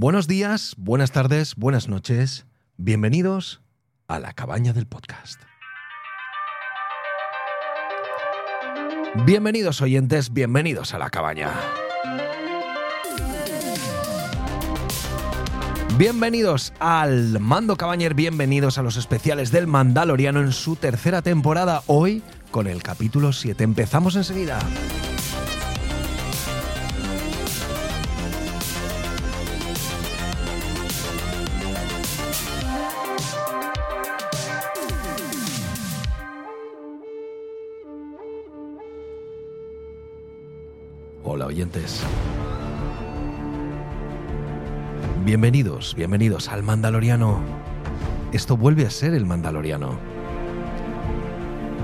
Buenos días, buenas tardes, buenas noches. Bienvenidos a la cabaña del podcast. Bienvenidos oyentes, bienvenidos a la cabaña. Bienvenidos al Mando Cabañer, bienvenidos a los especiales del Mandaloriano en su tercera temporada, hoy con el capítulo 7. Empezamos enseguida. Bienvenidos, bienvenidos al Mandaloriano. Esto vuelve a ser el Mandaloriano.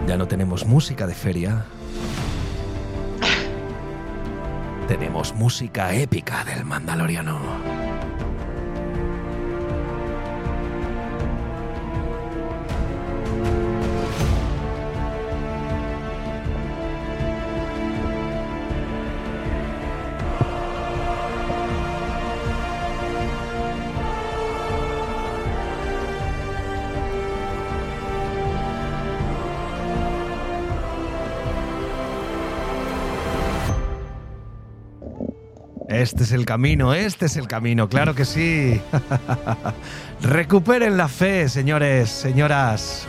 Ya no tenemos música de feria. Tenemos música épica del Mandaloriano. Este es el camino, este es el camino, claro que sí. Recuperen la fe, señores, señoras.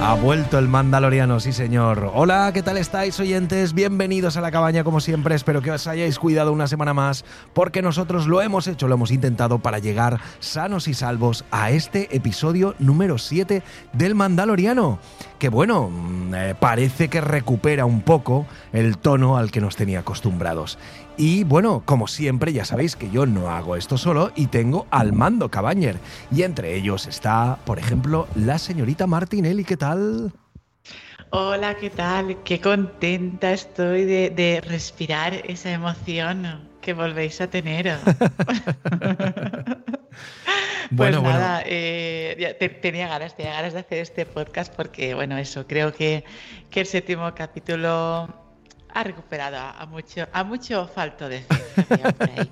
Ha vuelto el Mandaloriano, sí señor. Hola, ¿qué tal estáis oyentes? Bienvenidos a la cabaña como siempre. Espero que os hayáis cuidado una semana más porque nosotros lo hemos hecho, lo hemos intentado para llegar sanos y salvos a este episodio número 7 del Mandaloriano. Que bueno, mm, eh, parece que recupera un poco el tono al que nos tenía acostumbrados. Y bueno, como siempre, ya sabéis que yo no hago esto solo y tengo al mando Cabañer. Y entre ellos está, por ejemplo, la señorita Martinelli. ¿Qué tal? Hola, ¿qué tal? Qué contenta estoy de, de respirar esa emoción que volvéis a tener. pues Bueno, nada, eh, te- tenía ganas, tenía ganas de hacer este podcast porque, bueno, eso, creo que, que el séptimo capítulo ha recuperado a mucho, a mucho falto de fe por ahí.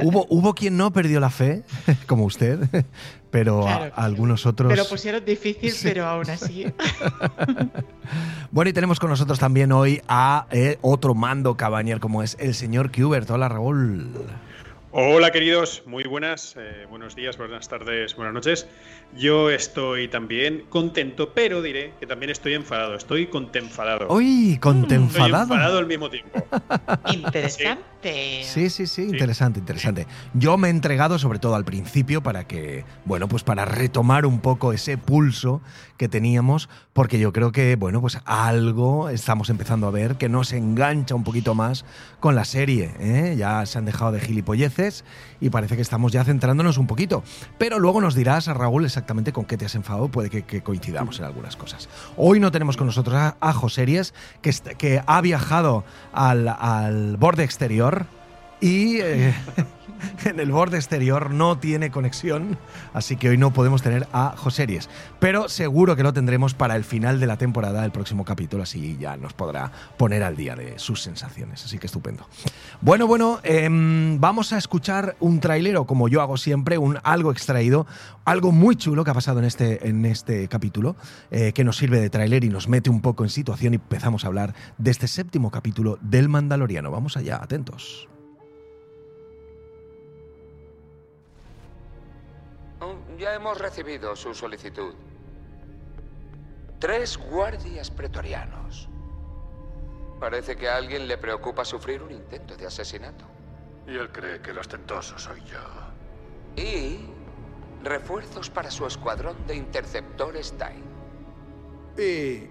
Hubo, hubo quien no perdió la fe, como usted, pero a- Claro. algunos otros. Pero pusieron difícil, Sí. pero aún así. Bueno, y tenemos con nosotros también hoy a eh, otro mando cabañer, como es el señor Kubert. Hola, Raúl. Hola queridos, muy buenas, eh, buenos días, buenas tardes, buenas noches. Yo estoy también contento, pero diré que también estoy enfadado, estoy contenfadado. Uy, con Estoy enfadado. enfadado al mismo tiempo. Interesante. Sí, sí, sí, interesante, interesante. Yo me he entregado sobre todo al principio para que, bueno, pues para retomar un poco ese pulso que teníamos, porque yo creo que, bueno, pues algo estamos empezando a ver que nos engancha un poquito más con la serie. ¿eh? Ya se han dejado de gilipolleces y parece que estamos ya centrándonos un poquito. Pero luego nos dirás, Raúl, exactamente con qué te has enfadado, puede que, que coincidamos en algunas cosas. Hoy no tenemos con nosotros a, a Joseries, que, que ha viajado al, al borde exterior y eh, en el borde exterior no tiene conexión, así que hoy no podemos tener a Joseries. Pero seguro que lo tendremos para el final de la temporada, el próximo capítulo, así ya nos podrá poner al día de sus sensaciones. Así que estupendo. Bueno, bueno, em, vamos a escuchar un trailero, como yo hago siempre, un algo extraído, algo muy chulo que ha pasado en este, en este capítulo, eh, que nos sirve de tráiler y nos mete un poco en situación y empezamos a hablar de este séptimo capítulo del Mandaloriano. Vamos allá, atentos. Ya hemos recibido su solicitud. Tres guardias pretorianos. Parece que a alguien le preocupa sufrir un intento de asesinato. Y él cree que el ostentoso soy yo. Y refuerzos para su escuadrón de interceptores TIE. Y...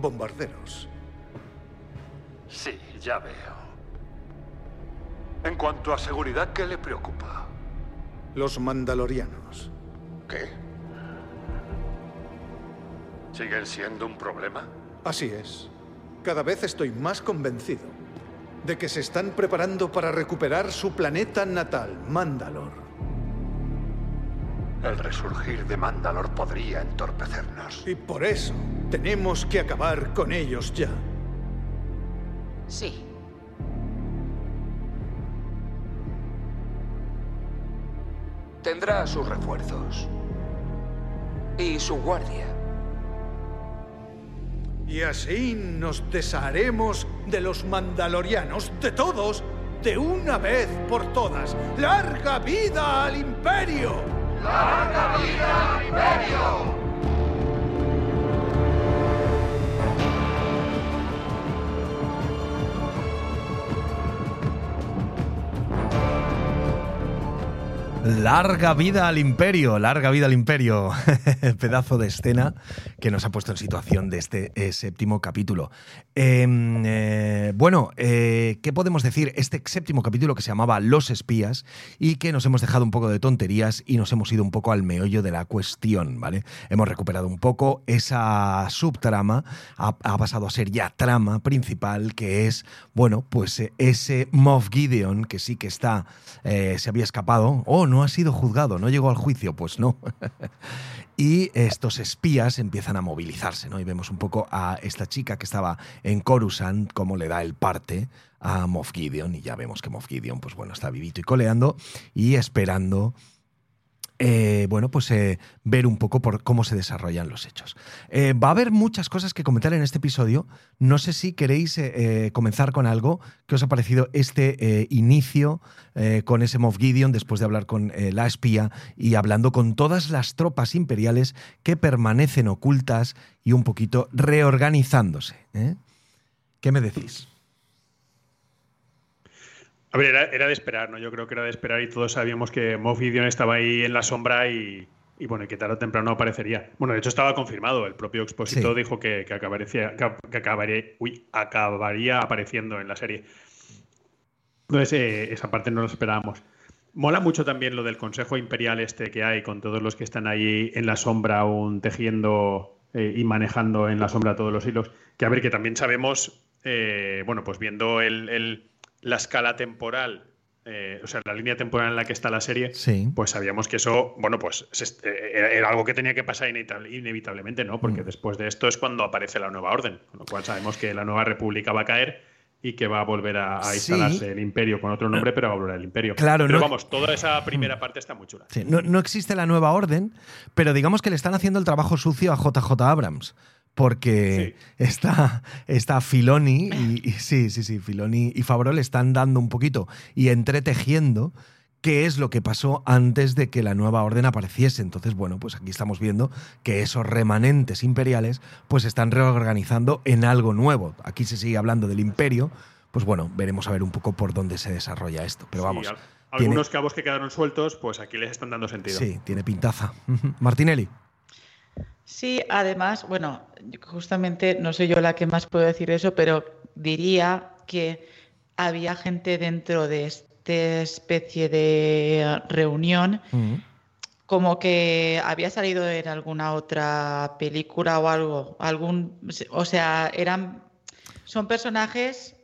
bombarderos. Sí, ya veo. En cuanto a seguridad, ¿qué le preocupa? Los mandalorianos. ¿Qué? ¿Siguen siendo un problema? Así es. Cada vez estoy más convencido de que se están preparando para recuperar su planeta natal, Mandalor. El resurgir de Mandalor podría entorpecernos. Y por eso tenemos que acabar con ellos ya. Sí. Tendrá sus refuerzos. Y su guardia. Y así nos desharemos de los mandalorianos, de todos, de una vez por todas. ¡Larga vida al imperio! ¡Larga vida al imperio! Larga vida al imperio, larga vida al imperio. Pedazo de escena que nos ha puesto en situación de este eh, séptimo capítulo. Em, eh, bueno, eh, ¿qué podemos decir? Este séptimo capítulo que se llamaba Los espías y que nos hemos dejado un poco de tonterías y nos hemos ido un poco al meollo de la cuestión, ¿vale? Hemos recuperado un poco esa subtrama, ha, pasado a ser ya trama principal, que es, bueno, pues ese Moff Gideon que sí que está, se había escapado, oh, no ha sido juzgado, no llegó al juicio, pues no. y estos espías empiezan a movilizarse, ¿no? Y vemos un poco a esta chica que estaba en Coruscant, cómo le da el parte a Moff Gideon, y ya vemos que Moff Gideon, pues bueno, está vivito y coleando y esperando eh, bueno, pues eh, ver un poco por cómo se desarrollan los hechos. Eh, va a haber muchas cosas que comentar en este episodio. No sé si queréis comenzar con algo. ¿Qué os ha parecido este inicio con ese Moff Gideon después de hablar con la espía y hablando con todas las tropas imperiales que permanecen ocultas y un poquito reorganizándose? ¿Qué me decís? A ver, era, de esperar, ¿no? Yo creo que era de esperar y todos sabíamos que Moff Gideon estaba ahí en la sombra y, bueno, que tarde o temprano aparecería. Bueno, de hecho estaba confirmado. El propio expositor dijo que, acabaría, que, uy, acabaría apareciendo en la serie. Entonces, eh, esa parte no lo esperábamos. Mola mucho también lo del Consejo Imperial este que hay, con todos los que están ahí en la sombra, aún tejiendo eh, y manejando en la sombra todos los hilos. Que a ver, que también sabemos, eh, bueno, pues viendo el la escala temporal, eh, o sea, la línea temporal en la que está la serie, pues sabíamos que eso, bueno, pues eh, era algo que tenía que pasar inevitablemente, ¿no? Porque mm. después de esto es cuando aparece la nueva orden, con lo cual sabemos que la nueva república va a caer y que va a volver a, instalarse el imperio con otro nombre, pero va a volver al imperio. Claro, pero vamos, toda esa primera parte está muy chula. no, no, existe la nueva orden, pero digamos que le están haciendo el trabajo sucio a JJ Abrams porque está, está Filoni y, sí, sí, sí, Filoni y le están dando un poquito y entretejiendo qué es lo que pasó antes de que la nueva orden apareciese. Entonces, bueno, pues aquí estamos viendo que esos remanentes imperiales pues están reorganizando en algo nuevo. Aquí se sigue hablando del imperio, pues bueno, veremos a ver un poco por dónde se desarrolla esto. Pero vamos. algunos cabos que quedaron sueltos, pues aquí les están dando sentido. Sí, tiene pintaza. Martinelli. Sí, además, bueno, justamente no soy yo la que más puedo decir eso, pero diría que había gente dentro de esta especie de reunión como que había salido en alguna otra película o algo, algún, o sea, eran, son personajes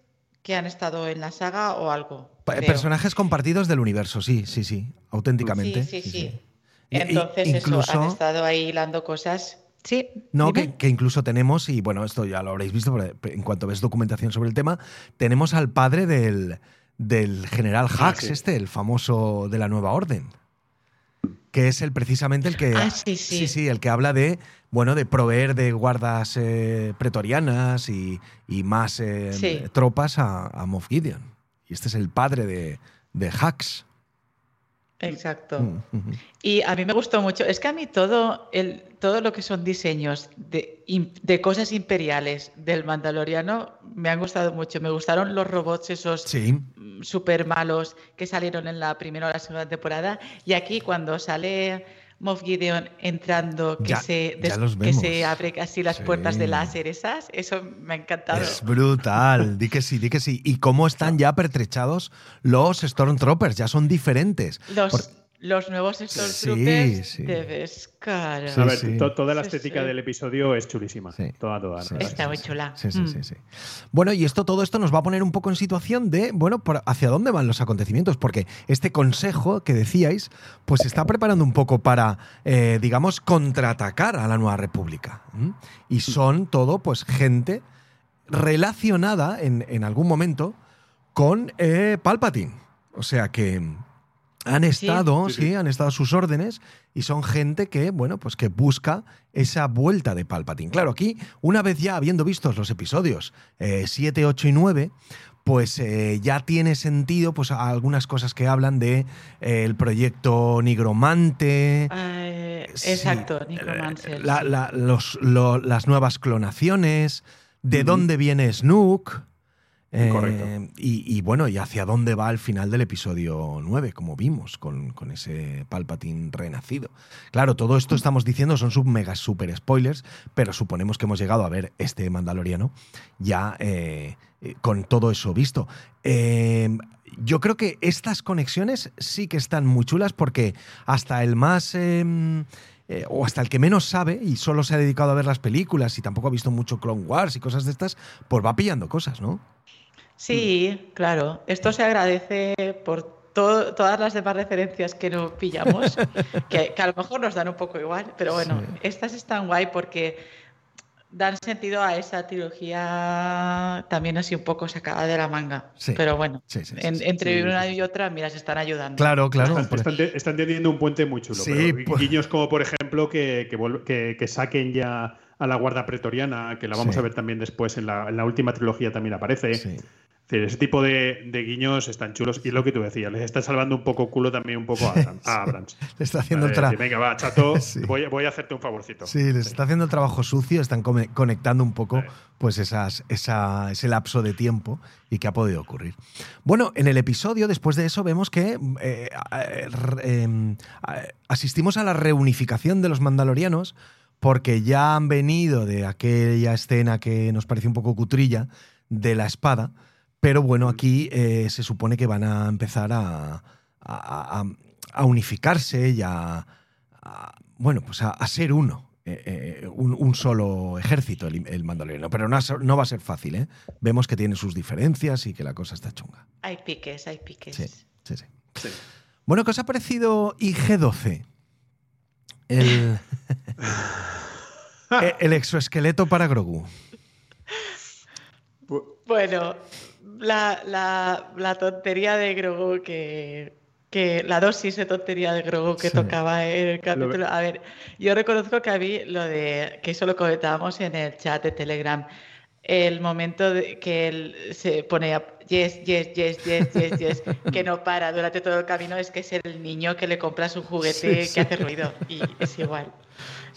que han estado en la saga o algo. Personajes compartidos del universo, sí, sí, sí, auténticamente. sí, sí. sí. Entonces, eso, han estado ahí hilando cosas. Sí. No, que, incluso tenemos, y bueno, esto ya lo habréis visto en cuanto ves documentación sobre el tema, tenemos al padre del, del general ah, Hax, este, el famoso de la nueva orden. Que es el precisamente el que. Ah, sí, sí. sí, el que habla de, bueno, de proveer de guardas eh, pretorianas y, más eh, tropas a, a, Moff Gideon. Y este es el padre de, de Hax. Exacto. Mm, y a mí me gustó mucho. Es que a mí todo, el, todo lo que son diseños de, de cosas imperiales del Mandaloriano me han gustado mucho. Me gustaron los robots esos súper malos que salieron en la primera o la segunda temporada. Y aquí cuando sale Moff Gideon entrando, que, se, que se abre casi las puertas de láser esas, eso me ha encantado. Es brutal, di que sí, di que sí. Y cómo están ya pertrechados los Stormtroopers, ya son diferentes. Los, los nuevos Stormtroopers sí, sí. de Beskar. a ver, toda la estética del episodio es chulísima. Toda, toda. Está muy chula. Sí, sí, mm. sí, Bueno, y esto, todo esto nos va a poner un poco en situación de, bueno, hacia dónde van los acontecimientos, porque este consejo que decíais, pues se está preparando un poco para, eh, digamos, contraatacar a la Nueva República. Y son todo, pues, gente relacionada en, algún momento con eh, Palpatine. O sea que Han estado, Sí, sí, sí. han estado a sus órdenes y son gente que, bueno, pues que busca esa vuelta de Palpatine. Claro, aquí, una vez ya habiendo visto los episodios 7, 8 y 9, pues eh, ya tiene sentido pues algunas cosas que hablan de eh, el proyecto Nigromante. Eh, Sí, exacto, eh, Necromancer. la- sí. la- los- lo- las nuevas clonaciones, de dónde viene Snook. Eh, Correcto. y, y bueno, y hacia dónde va el final del episodio 9, como vimos, con, con ese Palpatine renacido. Claro, todo esto estamos diciendo son sub mega super spoilers, pero suponemos que hemos llegado a ver este Mandaloriano ya eh, eh, con todo eso visto. Eh, yo creo que estas conexiones sí que están muy chulas porque hasta el más... eh, o hasta el que menos sabe y solo se ha dedicado a ver las películas y tampoco ha visto mucho Clone Wars y cosas de estas, pues va pillando cosas, ¿no? Sí, claro. Esto se agradece por to- todas las demás referencias que no pillamos, que, que a lo mejor nos dan un poco igual, pero bueno, Sí. estas están guay porque dan sentido a esa trilogía también así un poco sacada de la manga. Sí. Pero bueno, Sí, sí, sí, en- sí. entre Sí, una sí. y otra, mira, se están ayudando. Claro, claro. Están, están te- están teniendo un puente muy chulo. Sí, pero pues- guiños como, por ejemplo, que, que- que saquen ya a la Guardia Pretoriana, que la vamos Sí. a ver también después en la, en la última trilogía también aparece. sí. Es decir, ese tipo de, de guiños están chulos. Y es lo que tú decías, les está salvando un poco culo también un poco a, Abram- a Abrams. Le está haciendo el trabajo. Venga, va, chato, Sí. voy, voy a hacerte un favorcito. Sí, les está haciendo el trabajo sucio, están conectando un poco Sí. pues esas, esa, ese lapso de tiempo y que ha podido ocurrir. Bueno, en el episodio, después de eso, vemos que eh, eh, em, eh, asistimos a la reunificación de los mandalorianos porque ya han venido de aquella escena que nos pareció un poco cutrilla de la espada, pero bueno, aquí eh, se supone que van a empezar a, a- a- a unificarse y a, a- bueno, pues a, a ser uno. eh, eh, un, un solo ejército, el, el mandaloriano. Pero no, va a ser fácil, ¿eh? Vemos que tiene sus diferencias y que la cosa está chunga. Hay piques, hay piques. Sí, sí, sí. Sí. Bueno, ¿qué os ha parecido IG-12? El, el exoesqueleto para Grogu. Bueno, la, la- la tontería de Grogu que, que la dosis de tontería de Grogu que Sí. tocaba en el Lo capítulo. A ver, yo reconozco que a mí lo de que eso lo comentábamos en el chat de Telegram. El momento de que él se pone a yes, yes, yes, yes, yes, yes, que no para durante todo el camino, es que es el niño que le compras un juguete Sí, sí. que hace ruido. Y es igual.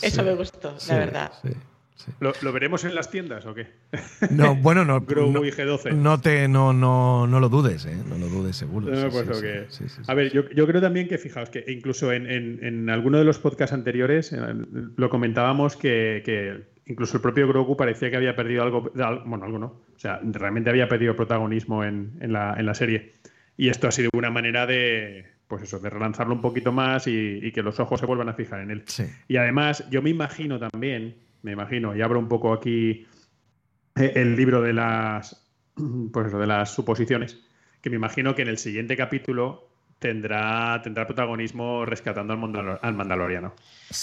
Eso Sí, me gustó, Sí, la verdad. sí, sí. ¿Lo, lo veremos en las tiendas o qué? No, bueno, no. No, y G12. no te, no, no, no lo dudes, ¿eh? No lo dudes, seguro. No, Sí, pues sí, lo sí, que- sí, sí, sí. A ver, yo, yo creo también que, fijaos, que incluso en, en, en alguno de los podcasts anteriores eh, lo comentábamos que, que incluso el propio Grogu parecía que había perdido algo, al- bueno, algo no, o sea, realmente había perdido protagonismo en, en la, en la serie. Y esto ha sido una manera de, pues eso, de relanzarlo un poquito más y, y que los ojos se vuelvan a fijar en él. Sí. Y además, yo me imagino también, me imagino, y abro un poco aquí eh, el libro de las, pues eso, de las suposiciones, que me imagino que en el siguiente capítulo tendrá, tendrá protagonismo rescatando al, Mandalor- al Mandaloriano.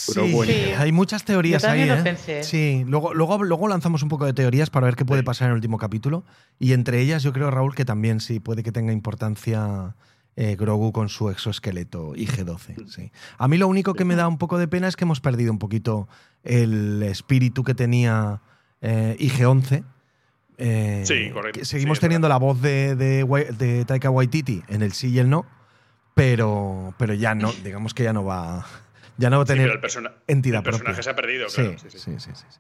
Pero Sí, bueno. Sí. hay muchas teorías Yo ahí, lo ¿eh? pensé. Sí, luego, luego, luego lanzamos un poco de teorías para ver qué puede Sí. pasar en el último capítulo. Y entre ellas, yo creo, Raúl, que también sí puede que tenga importancia eh, Grogu con su exoesqueleto IG-12. Sí. A mí lo único que me da un poco de pena es que hemos perdido un poquito el espíritu que tenía eh, IG-11. Eh, Sí, correcto. Seguimos Sí, teniendo la voz de, de Taika Waititi en el sí y el no, pero, pero ya no, digamos que ya no va, ya no va a Sí, tener pero el, persona- entidad el personaje propia. se ha perdido, Sí, claro. sí, sí, sí. sí, sí, sí.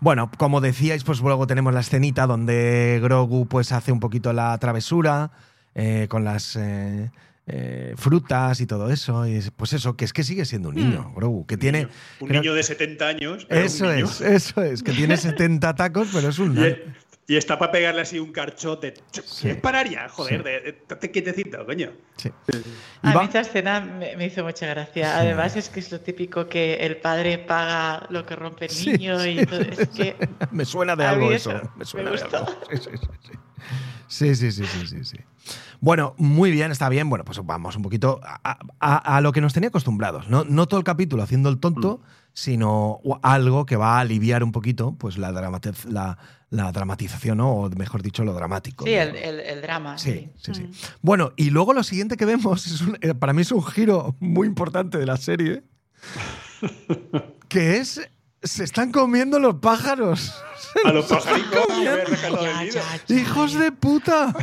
Bueno, como decíais, pues luego tenemos la escenita donde Grogu pues hace un poquito la travesura eh, con las eh, eh, frutas y todo eso. Y pues eso, que es que sigue siendo un niño, Grogu, que Un tiene... niño- un creo- niño de 70 años. pero un Eso niño. es, eso es, que tiene 70 tacos, pero es un... Y, está para pegarle así un carchote. Sí. ¿Qué pararía? Joder, Sí. de, de- estate quietecito, coño. Sí. A mí esta escena me, me hizo mucha gracia. Sí. Además es que es lo típico que el padre paga lo que rompe el niño sí. y todo. Es que Me suena de algo eso. eso Me me suena de gustó. algo. Sí, sí, sí, sí. Sí, sí, sí, sí, sí, sí. Bueno, muy bien, está bien. Bueno, pues vamos un poquito a, a- a lo que nos tenía acostumbrados. No, no todo el capítulo haciendo el tonto, sino algo que va a aliviar un poquito pues la, dramatiz- la, la dramatización, ¿no? o mejor dicho, lo dramático. Sí, ¿no? el, el- el drama. Sí, sí, sí. Mm. Bueno, y luego lo siguiente que vemos, es un- eh, para mí es un giro muy importante de la serie, que es, se están comiendo los pájaros. A los del Ya, ya, ya. ¡Hijos de puta!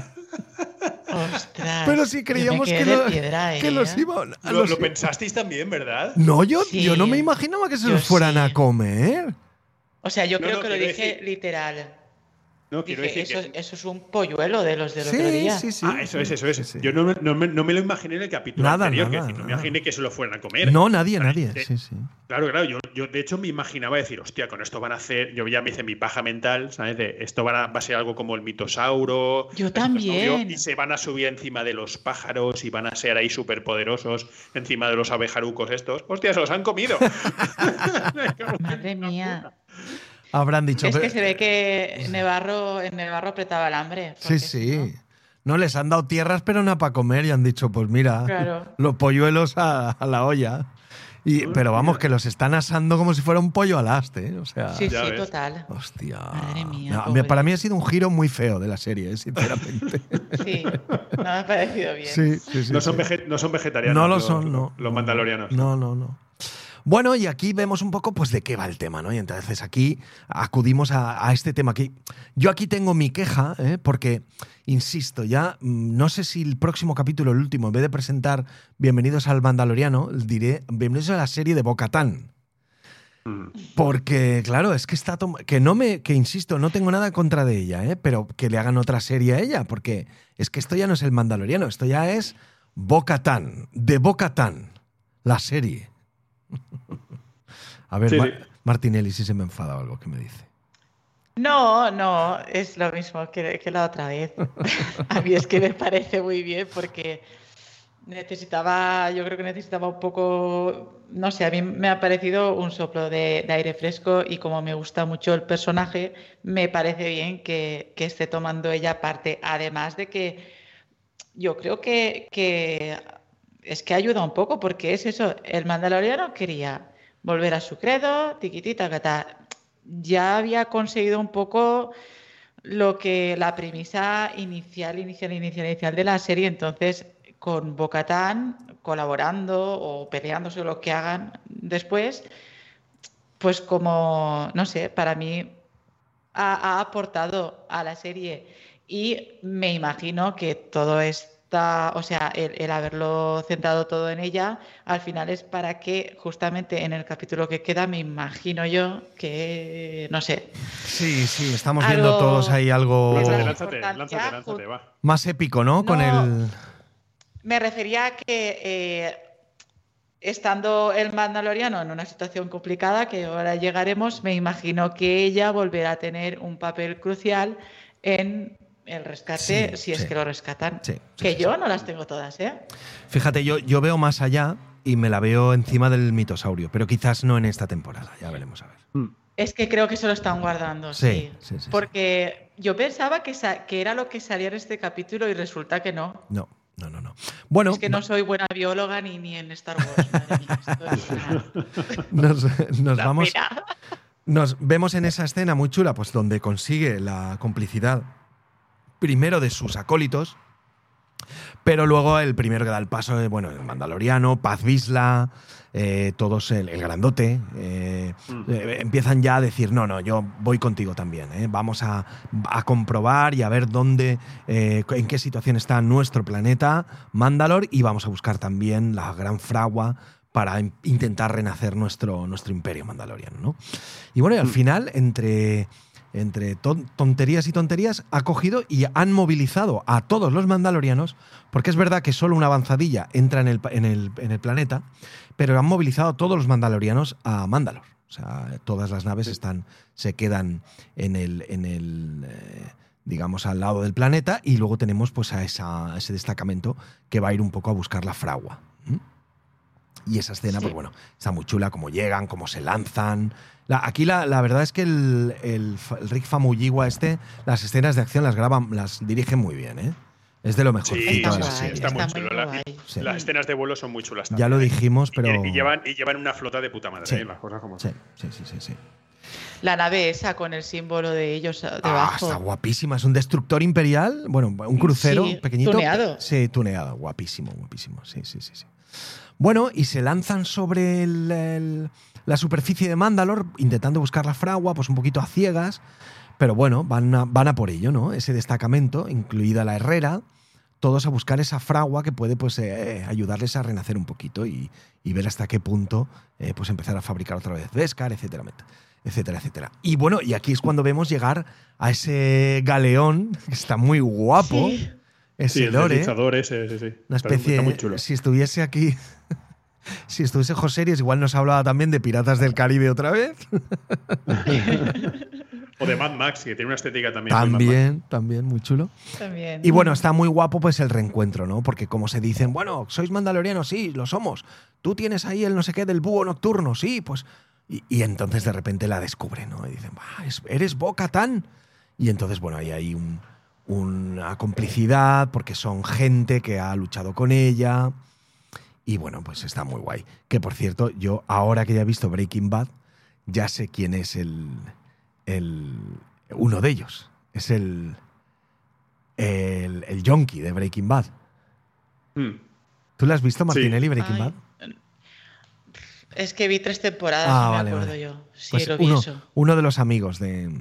Ostras. Pero si creíamos que, de lo- piedra, que ¿eh? los iban... Lo, los- lo pensasteis también, ¿verdad? no, yo, Sí. yo no me imaginaba que se Yo los fueran sí. a comer. O sea, yo No, creo no, que lo dije decir- literal. No, quiero Dije, decir eso, que. eso es un polluelo de los del otro Sí, día. sí, sí. Ah, eso es, eso es. Sí, sí. Yo no, me- no me, no me lo imaginé en el capítulo Nada, anterior. nada, que decir, no me imaginé que se lo fueran a comer. No, nadie, Para- nadie. Sí, sí. Claro, claro. Yo, yo de hecho me imaginaba decir, hostia, con esto van a hacer. Yo ya me hice mi paja mental, ¿sabes? De esto van a- va a ser algo como el mitosauro. Yo el también. Y se van a subir encima de los pájaros y van a ser ahí súper poderosos encima de los abejarucos estos. Hostia, se los han comido. Madre mía. Habrán dicho. Es que "Pero- se ve que Nevarro, en Nevarro apretaba el hambre. Sí, sí. no- No les han dado tierras, pero nada para comer y han dicho, pues mira, Claro. los polluelos a, a la olla. Y, pero vamos, que los están asando como si fuera un pollo al aste, ¿eh? O sea, Sí, sí, ves. total. hostia. Madre mía, No, para mí ha sido un giro muy feo de la serie, ¿eh? sinceramente. Sí, no me ha parecido bien. sí, sí, sí. no, son no son vegetarianos. No lo los- son, no. Los mandalorianos. No, no, no. Bueno, y aquí vemos un poco pues de qué va el tema, ¿no? Y entonces aquí acudimos a, a este tema aquí. Yo aquí tengo mi queja, ¿eh? porque, insisto, ya mm, no sé si el próximo capítulo, el último, en vez de presentar Bienvenidos al Mandaloriano, diré Bienvenidos a la serie de Bocatán. Mm. Porque, claro, es que está que no me, que insisto, no tengo nada en contra de ella, ¿eh? pero que le hagan otra serie a ella, porque es que esto ya no es el Mandaloriano, esto ya es Bocatán, de Bocatán, la serie. A ver, Sí, Ma- sí. Martinelli, si se me enfada o algo, ¿qué me dice? No, no, es lo mismo que, que la otra vez. A mí es que me parece muy bien porque necesitaba, yo creo que necesitaba un poco, no sé, a mí me ha parecido un soplo de, de aire fresco y como me gusta mucho el personaje, me parece bien que, que esté tomando ella parte. Además de que yo creo que, que es que ayuda un poco porque es eso, el mandaloriano quería volver a su credo, tiquitita. Ya había conseguido un poco lo que la premisa inicial, inicial, inicial, inicial de la serie, entonces con Bocatán colaborando o peleándose lo que hagan después, pues como, no sé, para mí ha, ha aportado a la serie y me imagino que todo está, o sea, el, el haberlo centrado todo en ella, al final es para que justamente en el capítulo que queda, me imagino yo que, no sé, Sí, sí, estamos Algo- viendo todos ahí algo Lánzate, Lánzate, lánzate, lánzate, va. más épico, ¿no? Con el... me refería a que eh, estando el Mandaloriano en una situación complicada, que ahora llegaremos, me imagino que ella volverá a tener un papel crucial en el rescate, Sí, si es sí. que lo rescatan. Sí, sí, que sí, yo sí. no las tengo todas, ¿eh? Fíjate, yo, yo veo más allá y me la veo encima del mitosaurio, pero quizás no en esta temporada, ya veremos a ver. Es que creo que se lo están guardando, Sí, sí. sí, sí, sí. Porque yo pensaba que, que era lo que salía en este capítulo y resulta que no. No, no, no, no. Bueno, es que no soy buena bióloga ni, ni en Star Wars. madre mía, esto es una- nos, vamos... pena. Nos vemos en esa escena muy chula, pues donde consigue la complicidad primero de sus acólitos, pero luego el primero que da el paso, eh, bueno, el Mandaloriano, Paz Visla, eh, todos el, el grandote, eh, eh, empiezan ya a decir, no, no, yo voy contigo también, eh, vamos a, a comprobar y a ver dónde, en qué situación está nuestro planeta, Mandalor, y vamos a buscar también la gran fragua para in- intentar renacer nuestro, nuestro imperio mandaloriano, ¿no? Y bueno, y al final, entre, entre ton- tonterías y tonterías, ha cogido y han movilizado a todos los mandalorianos, porque es verdad que solo una avanzadilla entra en el, en el- en el planeta, pero han movilizado a todos los mandalorianos a Mandalor. O sea, todas las naves están, se quedan en el, en el eh, digamos, al lado del planeta, y luego tenemos pues a, esa- a ese destacamento que va a ir un poco a buscar la fragua. Y esa escena, Sí. pues bueno, está muy chula, cómo llegan, cómo se lanzan. La- aquí la, la verdad es que el, el Rick Famuyiwa este, las escenas de acción las graba, las dirige muy bien, ¿eh? Es de lo mejorcito Sí, guay, serie. está muy chulo. La-. Sí. Las escenas de vuelo son muy chulas. Ya también, lo ¿eh? dijimos, Y- pero. Y, llevan, y llevan una flota de puta madre, Sí. ¿eh? las cosas como Sí, sí, sí, sí, sí. La nave esa con el símbolo de ellos Ah, debajo. está guapísima. Es un destructor imperial. Bueno, un crucero Sí, pequeñito. tuneado. Sí, tuneado. Guapísimo, guapísimo. Sí, sí, sí, sí. Bueno, y se lanzan sobre la superficie de Mandalor intentando buscar la fragua, pues un poquito a ciegas. Pero bueno, van a, van a por ello, ¿no? Ese destacamento, incluida la herrera, todos a buscar esa fragua que puede pues, eh, ayudarles a renacer un poquito y, y ver hasta qué punto eh, pues empezar a fabricar otra vez Beskar, etcétera, etcétera, etcétera. Y bueno, y aquí es cuando vemos llegar a ese galeón, que está muy guapo, Sí. Ese Sí, el lore, deslizador ese, sí, sí. una especie, Está muy chulo. si estuviese aquí... Si estuviese José Ries, igual nos hablaba también de Piratas del Caribe otra vez. O de Mad Max, que tiene una estética también. muy Mad Max. También, también, muy chulo. También. Y bueno, está muy guapo pues el reencuentro, ¿no? Porque como se dicen, bueno, sois mandalorianos, sí, lo somos. Tú tienes ahí el no sé qué del búho nocturno, sí, pues... Y, y entonces de repente la descubre, ¿no? Y dicen, "Ah, es- eres Boca Tan. Y entonces, bueno, ahí hay un- una complicidad porque son gente que ha luchado con ella. Y bueno, pues está muy guay. Que por cierto, yo ahora que ya he visto Breaking Bad, ya sé quién es el, el uno de ellos. Es el, el, el yonki de Breaking Bad. Mm. ¿Tú lo has visto, Sí. Martinelli, Breaking Ay, Bad? Es que vi tres temporadas, Ah, no me acuerdo vale. yo. Sí, Pues lo vi uno, eso. uno de los amigos de,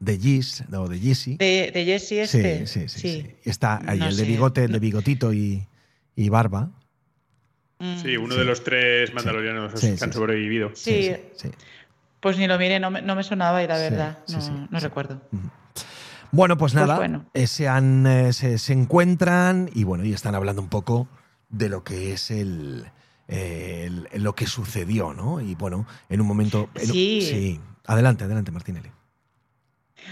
de Gis, o de Gisi. De, de Jesse sí, este. sí, sí, Está ahí No el de bigote, el de bigotito y, y barba. Mm, Sí, uno Sí. de los tres mandalorianos Sí, que sí, han sí. sobrevivido. Sí, sí. Pues ni lo miré, no me, no me sonaba y la verdad, sí, no, sí, no sí. recuerdo. Bueno, pues Pues nada, bueno. eh, se, han, eh, se, se encuentran y bueno, y están hablando un poco de lo que es el, eh, el- lo que sucedió, ¿no? Y bueno, en un momento... en un- Sí. sí. Adelante, adelante, Martinelli.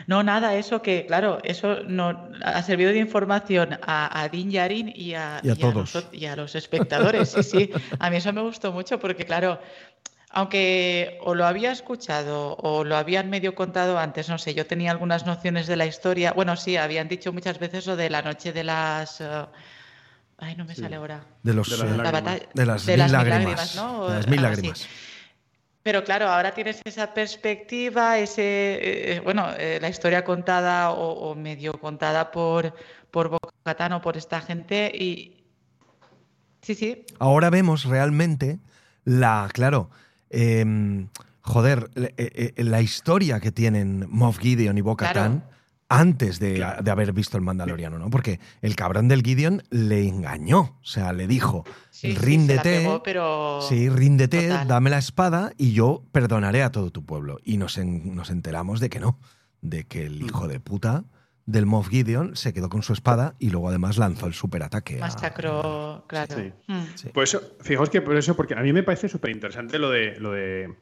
No, nada, eso que, claro, eso no ha servido de información a, a Din Djarin y a, Y a todos. los, y a los espectadores. Sí, sí. A mí eso me gustó mucho porque, claro, aunque o lo había escuchado o lo habían medio contado antes, no sé, yo tenía algunas nociones de la historia. Bueno, sí, habían dicho muchas veces lo de la noche de las. eh, ay, no me sale ahora. De, los, De las eh, La batalla- de las de mil las mil lágrimas. lágrimas, ¿no? De las mil lágrimas. Pero claro, ahora tienes esa perspectiva, ese, eh, bueno, eh, la historia contada o, o medio contada por, por Bocatán o por esta gente y... Sí, sí, Ahora vemos realmente la, claro, em, joder, eh, eh, eh, la historia que tienen Moff Gideon y Bo-Katan Claro. Antes de, Claro. de haber visto el Mandaloriano, ¿no? Porque el cabrón del Gideon le engañó, o sea, le dijo, sí, sí, se la ríndete, pegó, pero... sí, ríndete, Total. dame la espada y yo perdonaré a todo tu pueblo. Y nos, en- nos enteramos de que no, de que el hijo de puta del Moff Gideon se quedó con su espada y luego además lanzó el superataque. a- Masacró, claro. Sí. Mm. Sí. Eso, fijaos que por eso, porque a mí me parece súper interesante lo de, lo de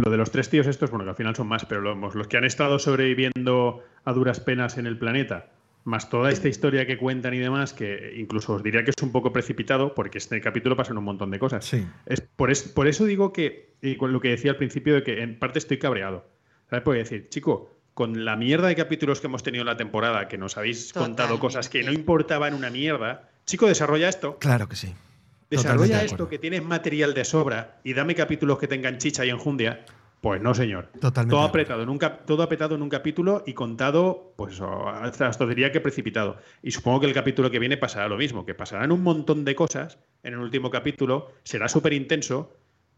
lo de los tres tíos estos, bueno, que al final son más, pero los, los que han estado sobreviviendo a duras penas en el planeta, más toda esta historia que cuentan y demás, que incluso os diría que es un poco precipitado, porque este capítulo pasan un montón de cosas. Sí. Es, por, es- por eso digo que, y con lo que decía al principio, de que en parte estoy cabreado. ¿Sabes? Porque decir, chico, con la mierda de capítulos que hemos tenido en la temporada, que nos habéis contado cosas que no importaban una mierda, chico, desarrolla esto. Claro que sí. Desarrolla de esto que tienes material de sobra y dame capítulos que tengan chicha y enjundia. Pues no, señor. Totalmente Todo apretado, en un cap- todo apretado en un capítulo y contado, pues eso, hasta, diría que precipitado. Y supongo que el capítulo que viene pasará lo mismo, que pasarán un montón de cosas en el último capítulo, será súper intenso.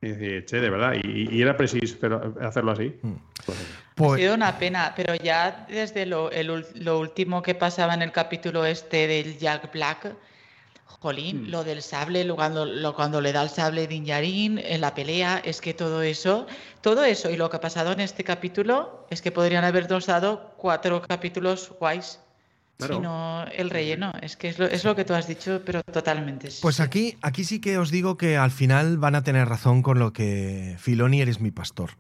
Y decir, che, de verdad, y, y era preciso pero hacerlo así. Mm. Pues, Ha Pues- sido una pena, pero ya desde lo, el lo último que pasaba en el capítulo este del Jack Black, jolín, Hmm. lo del sable, lo cuando, lo- cuando le da el sable Din Djarin, en la pelea, es que todo eso, todo eso y lo que ha pasado en este capítulo es que podrían habernos dado cuatro capítulos guays. Claro. Sino el relleno, es que es lo, es lo que tú has dicho, pero totalmente. sí, Pues aquí, aquí sí que os digo que al final van a tener razón con lo que Filoni eres mi pastor.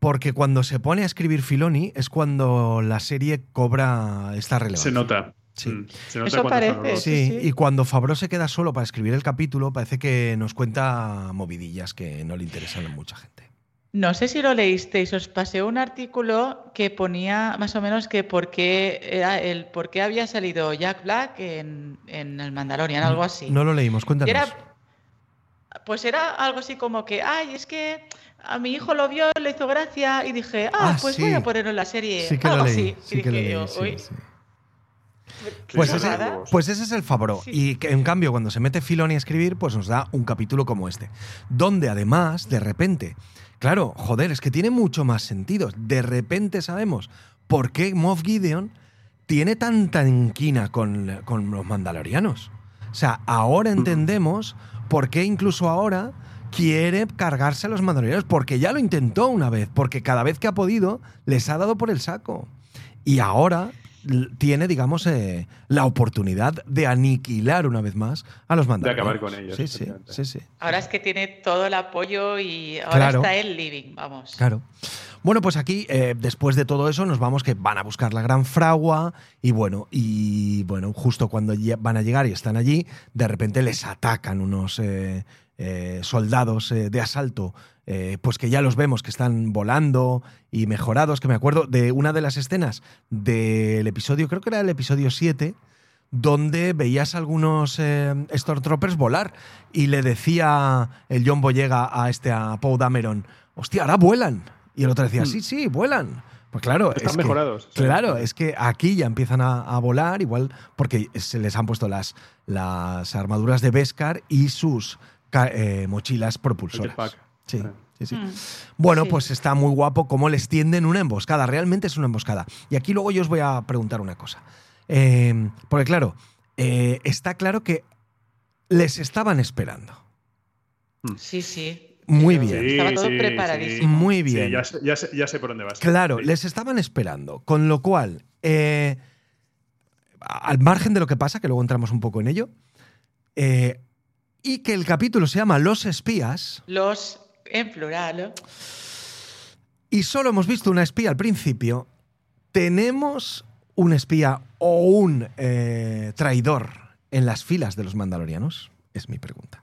Porque cuando se pone a escribir Filoni es cuando la serie cobra esta relevancia. se nota. Sí. Mm, se nota Eso parece, Sí, Sí, sí. y cuando Fabro se queda solo para escribir el capítulo, parece que nos cuenta movidillas que no le interesan a mucha gente. No sé si lo leísteis, os pasé un artículo que ponía más o menos que por qué, era el, por qué había salido Jack Black en, en el Mandalorian, algo así. No lo leímos, cuéntanos. Era, pues era algo así como que, ay, es que a mi hijo lo vio, le hizo gracia y dije, ah, Ah, pues sí. voy a ponerlo en la serie. Sí que algo lo leí. así. Sí Y que lo dije leí, yo, sí, "Uy, Pues ese, chorrada". pues ese es el Favreau. Sí. Y que, en cambio, cuando se mete Filoni a escribir, pues nos da un capítulo como este. Donde además, de repente, claro, joder, es que tiene mucho más sentido. De repente sabemos por qué Moff Gideon tiene tanta inquina con, con los mandalorianos. O sea, ahora entendemos por qué incluso ahora quiere cargarse a los mandalorianos. Porque ya lo intentó una vez. Porque cada vez que ha podido, les ha dado por el saco. Y ahora tiene, digamos, eh, la oportunidad de aniquilar una vez más a los mandalorianos. acabar con ellos, Sí, sí, efectivamente. sí, sí. Ahora es que tiene todo el apoyo y ahora Claro. está él living, vamos. Claro. Bueno, pues aquí, eh, después de todo eso, nos vamos que van a buscar la gran fragua y bueno, y bueno, justo cuando van a llegar y están allí, de repente les atacan unos eh, eh, soldados eh, de asalto, eh, pues que ya los vemos que están volando y mejorados, que me acuerdo de una de las escenas del episodio, creo que era el episodio 7, donde veías algunos eh, Stormtroopers volar y le decía el John Boyega a este a Poe Dameron, hostia, ahora vuelan. Y el otro decía, sí, sí, vuelan. Pues claro, Están es que- mejorados. claro, es que aquí ya empiezan a, a volar, igual porque se les han puesto las, las armaduras de Beskar y sus eh, mochilas propulsoras. Sí, sí, sí. Mm. Bueno, Sí. pues está muy guapo cómo les tienden una emboscada. Realmente es una emboscada. Y aquí luego yo os voy a preguntar una cosa. Eh, porque claro, eh, está claro que les estaban esperando. Sí, sí. Muy bien. Estaba todo Sí, sí, preparadísimo. Muy Sí, bien. ya, sé, ya sé- ya sé por dónde vas. Claro, Sí. les estaban esperando. Con lo cual, eh, al margen de lo que pasa, que luego entramos un poco en ello, eh, y que el capítulo se llama Los espías, Los, en plural, y solo hemos visto una espía al principio, ¿tenemos un espía o un eh, traidor en las filas de los mandalorianos? Es mi pregunta.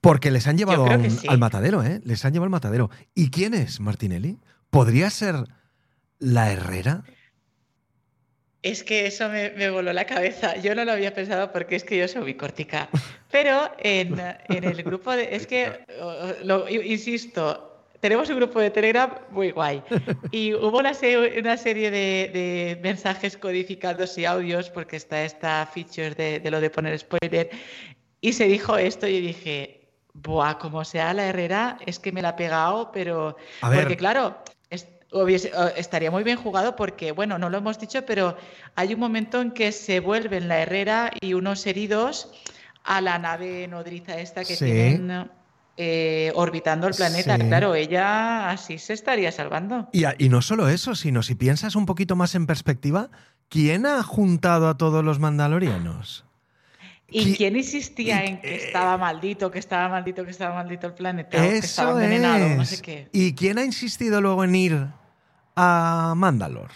Porque les han llevado creo a que un- sí. al matadero, ¿eh? Les han llevado al matadero. ¿Y quién es Martinelli? ¿Podría ser la Herrera? Es que eso me, me voló la cabeza. Yo no lo había pensado porque es que yo soy muy cortica. Pero en, en el grupo de. Es que, lo, insisto, tenemos un grupo de Telegram muy guay. Y hubo una, se- una serie de, de mensajes codificados y audios, porque está esta feature de, de lo de poner spoiler. Y se dijo esto y dije, Buah, como sea la Herrera, es que me la ha pegado, pero. A ver. Porque, claro, hubiese- o- estaría muy bien jugado porque, bueno, no lo hemos dicho, pero hay un momento en que se vuelven la Herrera y unos heridos a la nave nodriza esta que Sí. tienen eh, orbitando el planeta. Sí. Claro, ella así se estaría salvando. Y, no solo eso, sino si piensas un poquito más en perspectiva, ¿quién ha juntado a todos los mandalorianos? ¿Y Qui- quién insistía en que estaba maldito, que estaba maldito, que estaba maldito el planeta? o que Eso estaba envenenado, no es. sé qué. ¿Y quién ha insistido luego en ir a Mandalor?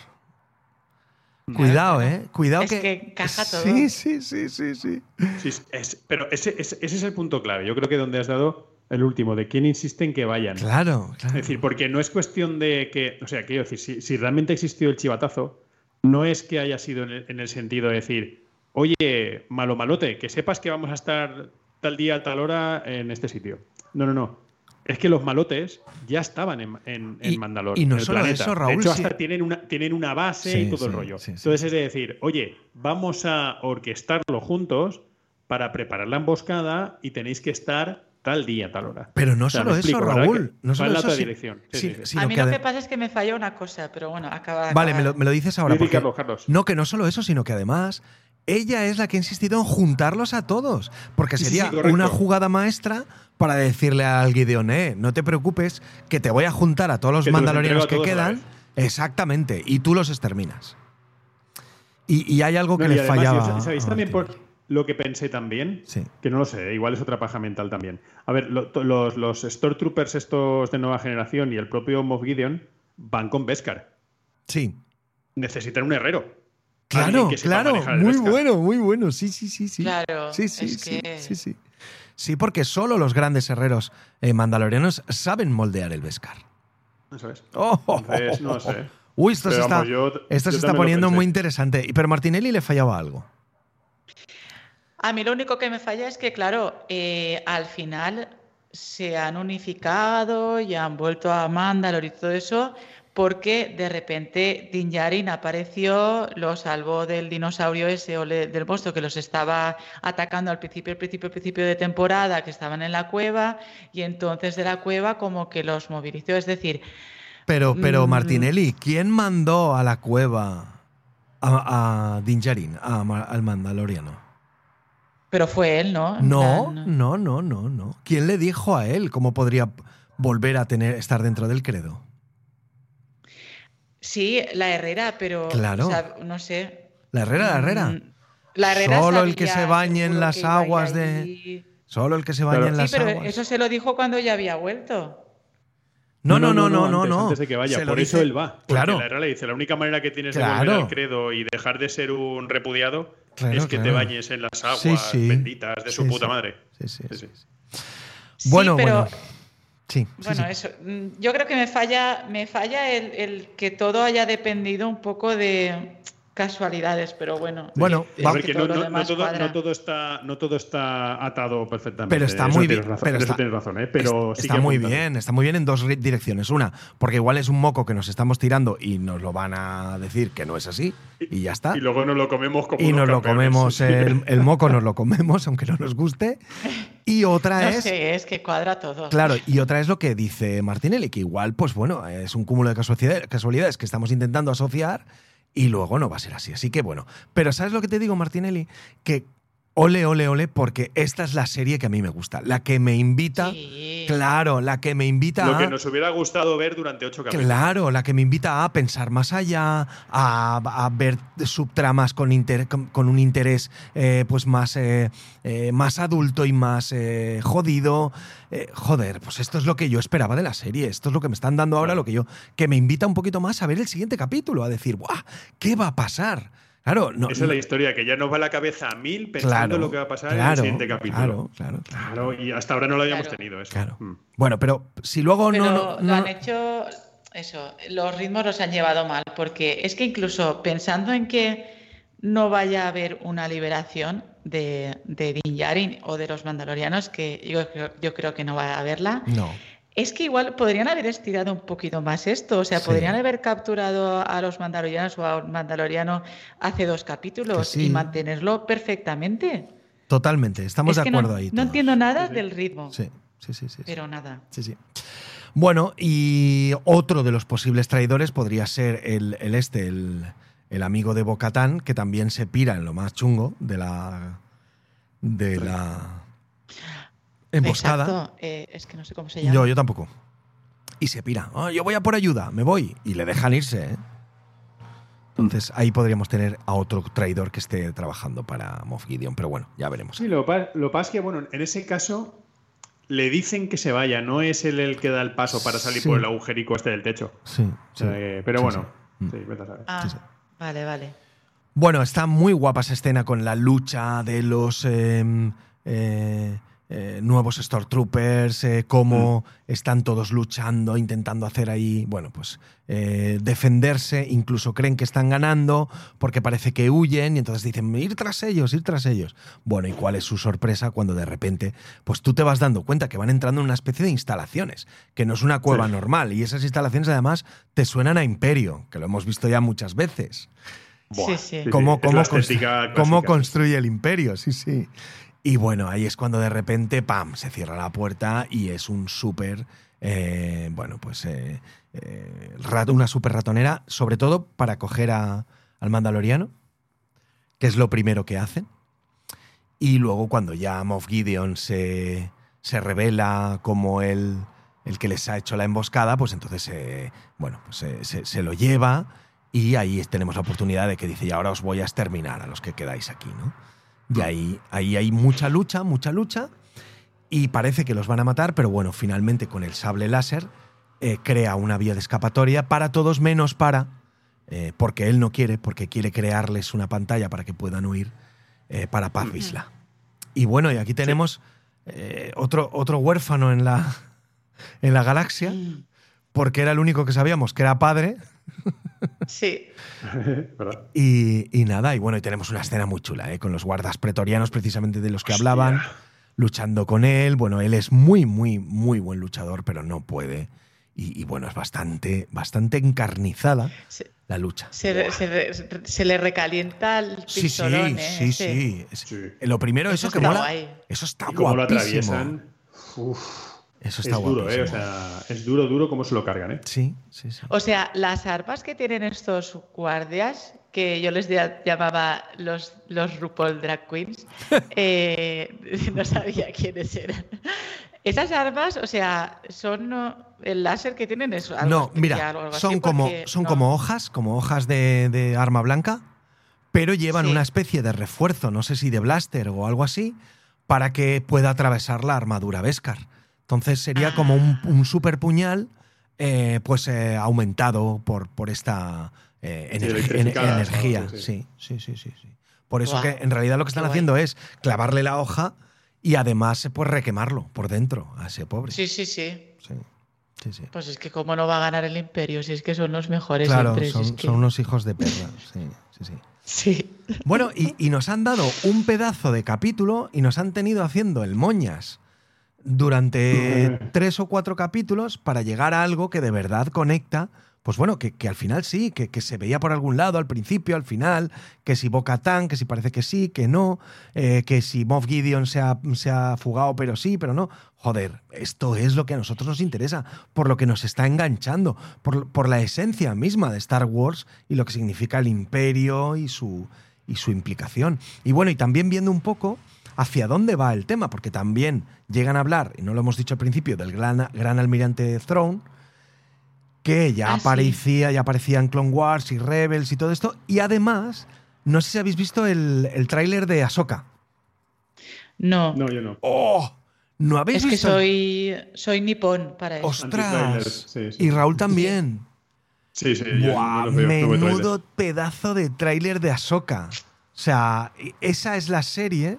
Cuidado. ¿eh? Cuidado Es que... que encaja todo. Sí, sí, sí, sí, sí. Sí, es- pero ese, ese- ese es el punto clave. Yo creo que donde has dado el último, de quién insiste en que vayan. Claro, Es claro. decir, porque no es cuestión de que, o sea, quiero decir, si, si realmente existió el chivatazo, no es que haya sido en el, en el sentido de decir, oye, malo malote, que sepas que vamos a estar tal día, tal hora en este sitio. No, no, no. Es que los malotes ya estaban en, en, en Y- Mandalor. y no en el solo planeta. eso, De Raúl, hecho, sí- hasta tienen, una, tienen una base Sí, y todo el rollo. sí, sí, Entonces sí. es de decir, oye, vamos a orquestarlo juntos para preparar la emboscada y tenéis que estar tal día, tal hora. Pero no O sea, solo eso. Raúl. No va solo en la eso, otra si- dirección. Sí, si- sí, sí. sino a mí que lo que pasa es que me falla una cosa, pero bueno, acaba. Vale, acaba- me lo, me lo dices ahora. Porque- Carlos, Carlos. No, que no solo eso, sino que además ella es la que ha insistido en juntarlos a todos. Porque sí, sería sí, una jugada maestra para decirle al Gideon, eh, no te preocupes, que te voy a juntar a todos los Que mandalorianos que quedan. Exactamente, y tú los exterminas. Y, y hay algo que No, y le además, fallaba. ¿Sabéis también por lo que pensé también? Sí. Que no lo sé, igual es otra paja mental también. A ver, lo- to- los, los Stormtroopers estos de nueva generación y el propio Moff Gideon van con Beskar. Sí. Necesitan un herrero. Claro, claro. Muy bueno, muy bueno. Sí, sí, sí, sí. Claro, Sí, sí, es sí, que- sí, sí. Sí, porque solo los grandes herreros eh, mandalorianos saben moldear el Beskar. Eso es. Oh, oh, Entonces, oh, no sé. Uy, esto se está, vamos, yo- esto yo se está poniendo muy interesante. Pero Martinelli le fallaba algo. A mí lo único que me falla es que, claro, eh, al final se han unificado y han vuelto a Mandalore y todo eso, porque de repente Din Djarin apareció, lo salvó del dinosaurio ese o le- del monstruo que los estaba atacando al principio, al principio, al principio de temporada, que estaban en la cueva, y entonces de la cueva como que los movilizó. Es decir, Pero, pero Mm. Martinelli, ¿quién mandó a la cueva a, a Din Djarin, a Ma- al mandaloriano? pero fue él, ¿no? No, no, no, no, no. ¿Quién le dijo a él cómo podría volver a tener estar dentro del credo? Sí, la Herrera, pero Claro. o sea, no sé. La Herrera, la Herrera. Mm, La Herrera Solo el que se bañe en las aguas de-. Solo el que se baña Claro. en Sí, las pero aguas. eso se lo dijo cuando ya había vuelto. No, no, no, no, no, antes, no. Antes de que vaya, Se por dice- eso él va. Porque Claro. La Herrera le dice, la única manera que tienes de volver al credo y dejar de ser un repudiado Claro, es que te bañes en las aguas Sí, sí. benditas de su Sí, puta sí. madre. Sí, sí, Sí, sí. sí. Sí, Bueno, pero bueno. Sí, bueno, sí. eso. mm, Yo creo que me falla, me falla el, el que todo haya dependido un poco de casualidades, pero bueno. Bueno, va- A ver, que no, no- no todo, no todo está, no todo está atado perfectamente. Pero está Eso muy bien. razón, pero está, tienes razón, ¿eh? Pero sí está que muy bien, está muy bien en dos direcciones. Una, porque igual es un moco que nos estamos tirando y nos lo van a decir que no es así y ya está. Y luego nos lo comemos como Y nos lo comemos, el, el moco nos lo comemos, aunque no nos guste. Y otra No es. sé, es que cuadra todo. Claro, y otra es lo que dice Martinelli, que igual, pues bueno, es un cúmulo de casualidades que estamos intentando asociar y luego no va a ser así. Así que bueno, pero ¿sabes lo que te digo, Martinelli? Que ole, ole, ole, porque esta es la serie que a mí me gusta, la que me invita, Sí. claro, la que me invita Lo a... que nos hubiera gustado ver durante ocho capítulos. Claro, la que me invita a pensar más allá, a, a ver subtramas con, inter- con, con un interés eh, pues más, eh, eh, más adulto y más eh, jodido. Eh, joder, pues esto es lo que yo esperaba de la serie. Esto es lo que me están dando ahora, Claro. lo que yo. que me invita un poquito más a ver el siguiente capítulo, a decir, ¡buah! ¿Qué va a pasar? Claro, no. Esa es la historia, que ya nos va la cabeza a mil pensando claro, lo que va a pasar en el siguiente capítulo. Claro, claro, claro. Claro, y hasta ahora no lo habíamos Claro. tenido eso. claro. Mm. Bueno, pero si luego Pero no. no- lo han hecho, eso, los ritmos los han llevado mal, porque es que incluso pensando en que no vaya a haber una liberación de, de Din Djarin o de los mandalorianos, que yo, creo- yo creo que no va a haberla, no. Es que igual podrían haber estirado un poquito más esto, o sea, Sí. podrían haber capturado a los mandalorianos o a un mandaloriano hace dos capítulos sí. y mantenerlo perfectamente. Totalmente, estamos es de que acuerdo no, ahí. no todos. entiendo nada Sí, sí. del ritmo, Sí, sí, sí, sí. sí. pero nada. Sí, sí. Bueno, y otro de los posibles traidores podría ser el, el este, el, el amigo de Bocatán, que también se pira en lo más chungo de la. de la. Emboscada. Exacto, eh, es que no sé cómo se llama. Yo, yo tampoco. Y se pira. "Ah, yo voy a por ayuda, me voy. Y le dejan irse, ¿eh? Entonces ahí podríamos tener a otro traidor que esté trabajando para Moff Gideon, pero bueno, ya veremos. Sí, lo, pa- lo pasa es que, bueno, en ese caso le dicen que se vaya, no es él el que da el paso para salir Sí. por el agujerico este del techo. Sí, pero Sí, bueno, sí. sí, vete a saber. Ah, Sí, sí. vale, vale. Bueno, está muy guapa esa escena con la lucha de los eh, eh, eh, nuevos Stormtroopers, eh, cómo están todos luchando, intentando hacer ahí, bueno, pues eh, defenderse, incluso creen que están ganando porque parece que huyen y entonces dicen, ir tras ellos, ir tras ellos. Bueno, ¿y cuál es su sorpresa cuando de repente, pues tú te vas dando cuenta que van entrando en una especie de instalaciones, que no es una cueva Sí. normal y esas instalaciones además te suenan a imperio, que lo hemos visto ya muchas veces. Sí, sí. ¿Cómo, es cómo constru- cómo construye el imperio? Sí, sí. Y bueno, ahí es cuando de repente, ¡pam!, se cierra la puerta y es un súper, eh, bueno, pues eh, eh, una súper ratonera, sobre todo para coger a- al mandaloriano, que es lo primero que hacen. Y luego cuando ya Moff Gideon se, se revela como el, el que les ha hecho la emboscada, pues entonces, bueno, pues se, se lo lleva y ahí tenemos la oportunidad de que dice, y ahora os voy a exterminar a los que quedáis aquí, ¿no? Y ahí, ahí hay mucha lucha, mucha lucha, y parece que los van a matar, pero bueno, finalmente con el sable láser eh, crea una vía de escapatoria para todos menos para, eh, porque él no quiere, porque quiere crearles una pantalla para que puedan huir, eh, para Paz Vizsla. Y bueno, y aquí tenemos otro, otro huérfano en la, en la galaxia, porque era el único que sabíamos que era padre. Sí. Y, y nada, y bueno, y tenemos una escena muy chula, ¿eh? con los guardas pretorianos, precisamente de los que Hostia. hablaban, luchando con él. Bueno, él es muy, muy, muy buen luchador, pero no puede. Y, y bueno, es bastante, bastante encarnizada Se, la lucha. se- se- se le recalienta el Sí, sí, pistolón, ¿eh? sí, Ese. sí. Es- Sí. Lo primero, eso, Eso que está mola. guay. Eso está cómo lo guapísimo. atraviesan. Uf, Eso es está duro, ¿eh? O sea, es duro, duro cómo se lo cargan, ¿eh? Sí, sí, sí. O sea, las armas que tienen estos guardias, que yo les llamaba los, los RuPaul Drag Queens, eh, no sabía quiénes eran. Esas armas, o sea, son no, el láser que tienen es algo No, especial mira, o algo así, son como, son no. como hojas, como hojas de, de arma blanca, pero llevan Sí. una especie de refuerzo, no sé si de blaster o algo así, para que pueda atravesar la armadura Beskar. Entonces sería como un, Ah. un super puñal, eh, pues eh, aumentado por, por esta eh, Sí, en- energía. Sí, sí, sí, sí, sí. Por eso que en realidad lo que qué están guay. haciendo es clavarle la hoja y además pues requemarlo por dentro a ese pobre. Sí, sí, sí. sí, sí, sí. Pues es que cómo no va a ganar el imperio si es que son los mejores Claro, siempre, si son, es que- son unos hijos de perra. Sí, sí, sí. Sí. Bueno, y, y nos han dado un pedazo de capítulo y nos han tenido haciendo el moñas durante tres o cuatro capítulos para llegar a algo que de verdad conecta. Pues bueno, que, que al final sí, que, que se veía por algún lado, al principio, al final, que si Boca Tan, que si parece que sí, que no, eh, que si Moff Gideon se ha, se ha fugado, pero sí, pero no. Joder, esto es lo que a nosotros nos interesa, por lo que nos está enganchando, por, por la esencia misma de Star Wars y lo que significa el imperio y su, y su implicación. Y bueno, y también viendo un poco hacia dónde va el tema, porque también llegan a hablar, y no lo hemos dicho al principio, del gran, gran almirante Throne, que ya Ah, sí. aparecía, ya aparecía en Clone Wars y Rebels y todo esto. Y además, no sé si habéis visto el, el tráiler de Ahsoka. No, No, yo no. ¡Oh! ¿No habéis es que visto? soy, soy nipón para eso. ¡Ostras! Sí, sí. Y Raúl también. Sí, sí. ¡Buah! no veo menudo pedazo de tráiler de Ahsoka. O sea, esa es la serie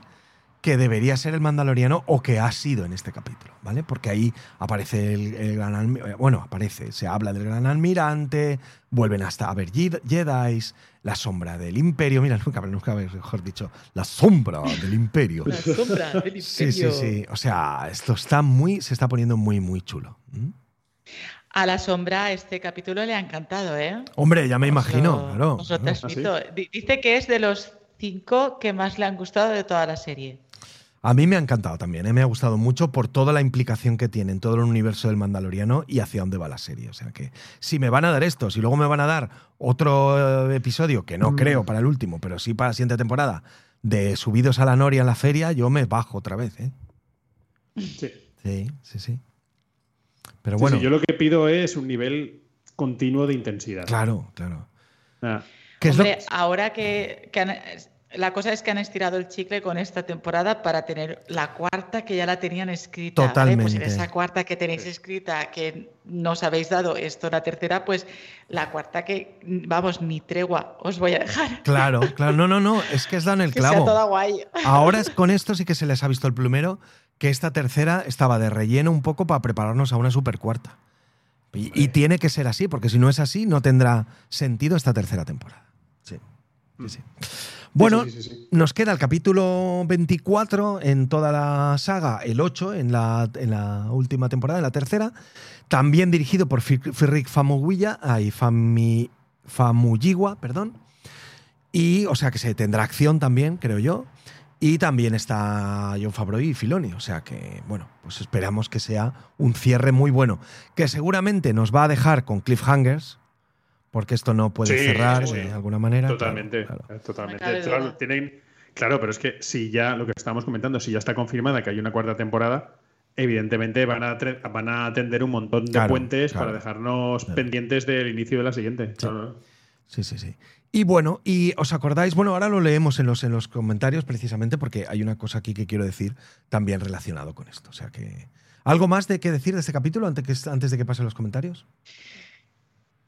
que debería ser el Mandaloriano o que ha sido en este capítulo, ¿vale? Porque ahí aparece el, el gran almi- bueno, aparece, se habla del gran almirante, vuelven hasta a ver Jedi, Jedis, la sombra del imperio, mira, nunca, nunca mejor dicho, la sombra del imperio. La sombra del Sí, sí, imperio. sí. O sea, esto está muy, se está poniendo muy, muy chulo. ¿Mm? A la sombra este capítulo le ha encantado, ¿eh? Hombre, ya me Os imagino, lo- claro. os lo transmito. Di- Dice que es de los cinco que más le han gustado de toda la serie. A mí me ha encantado también, ¿eh? me ha gustado mucho por toda la implicación que tiene en todo el universo del Mandaloriano y hacia dónde va la serie. O sea que si me van a dar esto, si luego me van a dar otro eh, episodio, que no creo para el último, pero sí para la siguiente temporada, de subidos a la Noria en la feria, yo me bajo otra vez. ¿eh? Sí. Sí, sí, sí. Pero bueno, sí, yo lo que pido es un nivel continuo de intensidad. claro, claro. Ah, ¿Qué es lo- Hombre, ahora que, que han- la cosa es que han estirado el chicle con esta temporada para tener la cuarta que ya la tenían escrita. ¿vale? Pues en Totalmente. esa cuarta que tenéis escrita que no os habéis dado esto la tercera, pues la cuarta que, vamos, ni tregua os voy a dejar. Claro, claro. No, no, no. Es que es dan el Que sea clavo. toda guay. Ahora es- con esto sí que se les ha visto el plumero que esta tercera estaba de relleno un poco para prepararnos a una super cuarta. Y, y tiene que ser así, porque si no es así, no tendrá sentido esta tercera temporada. Sí. sí, sí. Bueno, sí, sí, sí, sí. nos queda el capítulo 24 en toda la saga, el 8 en la, en la última temporada, en la tercera, también dirigido por Firrik Famuyiwa, ay, Fami, Famuyiwa, perdón. Y, o sea, que se tendrá acción también, creo yo. Y también está John Favreau y Filoni. O sea que, bueno, pues esperamos que sea un cierre muy bueno. Que seguramente nos va a dejar con cliffhangers, porque esto no puede Sí, cerrar sí. de alguna manera. Totalmente, Claro, claro. eh, totalmente. Claro, duda. tienen, claro, pero es que si ya lo que estábamos comentando, si ya está confirmada que hay una cuarta temporada, evidentemente van a, van a atender un montón de Claro, puentes claro. para dejarnos pendientes del inicio de la siguiente. Claro. Sí, sí, sí. Y bueno, y os acordáis, bueno, ahora lo leemos en los, en los comentarios precisamente porque hay una cosa aquí que quiero decir también relacionado con esto. O sea que. ¿Algo más de qué decir de este capítulo antes, que, antes de que pasen los comentarios?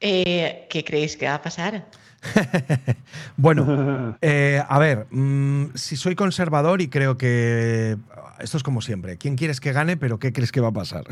Eh, ¿Qué creéis que va a pasar? bueno, eh, a ver, mm, si soy conservador y creo que esto es como siempre, ¿quién quieres que gane, pero qué crees que va a pasar?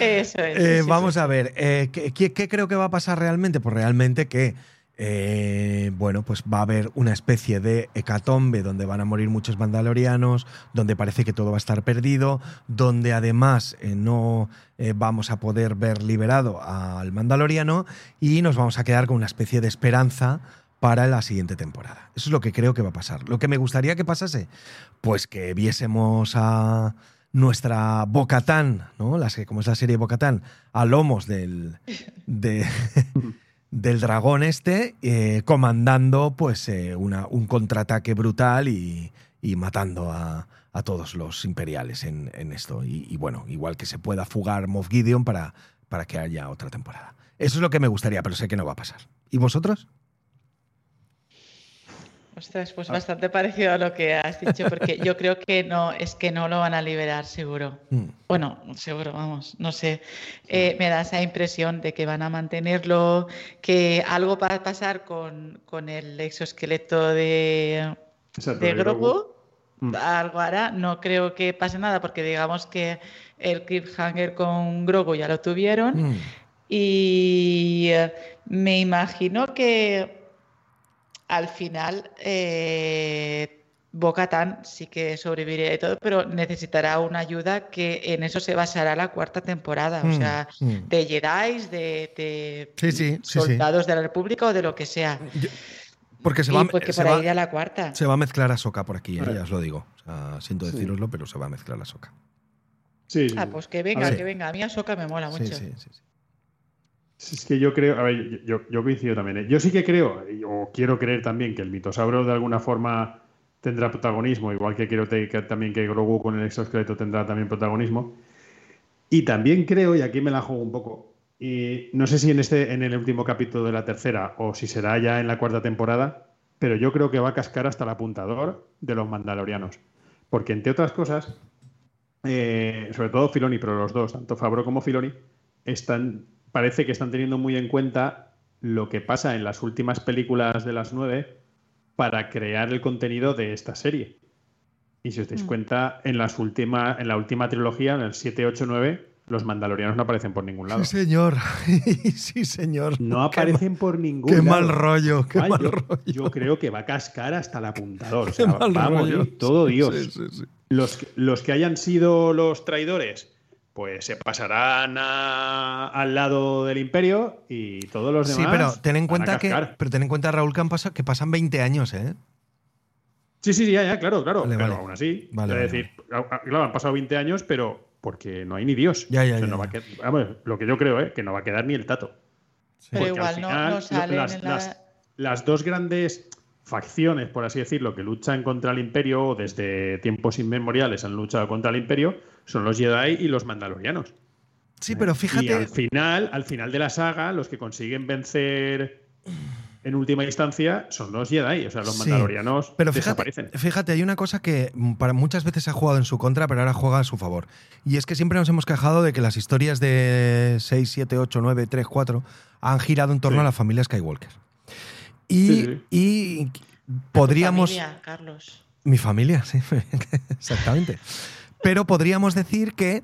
Eso es. Eh, sí, vamos sí. a ver, eh, ¿qué, qué- qué creo que va a pasar realmente? Pues realmente que, eh, bueno, pues va a haber una especie de hecatombe donde van a morir muchos mandalorianos, donde parece que todo va a estar perdido, donde además eh, no eh, vamos a poder ver liberado al mandaloriano y nos vamos a quedar con una especie de esperanza para la siguiente temporada. Eso es lo que creo que va a pasar. Lo que me gustaría que pasase, pues que viésemos a nuestra Bocatán, ¿no? La, se- como es la serie Bocatán, a lomos del, de- del dragón este, eh, comandando pues eh, un contraataque brutal y, y matando a, a todos los imperiales en, en esto. Y, y bueno, igual que se pueda fugar Moff Gideon para, para que haya otra temporada. Eso es lo que me gustaría, pero sé que no va a pasar. ¿Y vosotros? Ostras, pues bastante parecido a lo que has dicho, porque yo creo que no, es que no lo van a liberar seguro. Mm. Bueno, seguro, vamos, no sé. Eh, me da esa impresión de que van a mantenerlo, que algo va a pasar con, con el exoesqueleto de, Exacto, de de Grogu. Grogu. Mm. Algo hará, no creo que pase nada, porque digamos que el cliffhanger con Grogu ya lo tuvieron. Mm. Y eh, me imagino que al final eh, Bo-Katan sí que sobrevivirá y todo, pero necesitará una ayuda que en eso se basará la cuarta temporada. O Mm, sea, mm. de Jedi, de, de Sí, sí, sí, sí. soldados de la República o de lo que sea. Yo- porque se y va, porque se, para va, ir a la cuarta. se va a mezclar a Soca por aquí, ¿eh? Ya os lo digo. O sea, siento Sí. deciroslo, pero se va a mezclar a Soca. Sí, sí, Ah, pues que venga, A que venga. A mí Ahsoka me mola Sí, mucho. sí, sí, sí. Es que yo creo, a ver, yo, yo coincido también. ¿eh? Yo sí que creo, o quiero creer también, que el mitosauro de alguna forma tendrá protagonismo, igual que quiero también que Grogu con el exoesqueleto tendrá también protagonismo. Y también creo, y aquí me la juego un poco, no sé si en este, en el último capítulo de la tercera o si será ya en la cuarta temporada, pero yo creo que va a cascar hasta el apuntador de los mandalorianos. Porque entre otras cosas, eh, sobre todo Filoni, pero los dos, tanto Fabro como Filoni, están, parece que están teniendo muy en cuenta lo que pasa en las últimas películas de las nueve para crear el contenido de esta serie. Y si os dais Mm. cuenta, en, las última, en la última trilogía, en el 7, 8, 9, los mandalorianos no aparecen por ningún lado. Sí, señor. sí, señor. No Qué aparecen por ningún Qué lado. mal rollo, qué mal yo, rollo. yo creo que va a cascar hasta el apuntador. O Qué va a morir todo Dios. sí, sí, sí. Los, que- los que hayan sido los traidores, pues se pasarán a- al lado del imperio y todos los demás. Sí, pero ten en van a cuenta que, pero ten en cuenta, Raúl, que, que pasan 20 años, ¿eh? Sí, sí, sí, ya, ya, claro, claro. Vale, pero vale. aún así, Vale, es vale, decir, claro, han pasado 20 años, pero porque no hay ni Dios. Ya, ya, O sea, ya, no va ya. a qued- vamos, lo que yo creo, ¿eh? que no va a quedar ni el tato. Pero igual no, final, no salen las, en la... las- las dos grandes facciones, por así decirlo, que luchan contra el imperio o desde tiempos inmemoriales han luchado contra el imperio, son los Jedi y los mandalorianos. Sí, pero Y fíjate. al final, al final de la saga, los que consiguen vencer en última instancia son los Jedi, o sea, los Sí, mandalorianos Pero fíjate, desaparecen. fíjate, hay una cosa que para muchas veces ha jugado en su contra, pero ahora juega a su favor. Y es que siempre nos hemos quejado de que las historias de 6, 7, 8, 9, 3, 4 han girado en torno Sí. a la familia Skywalker. Y, Sí, sí. y podríamos. Familia, Carlos. Mi familia, sí, exactamente. Pero podríamos decir que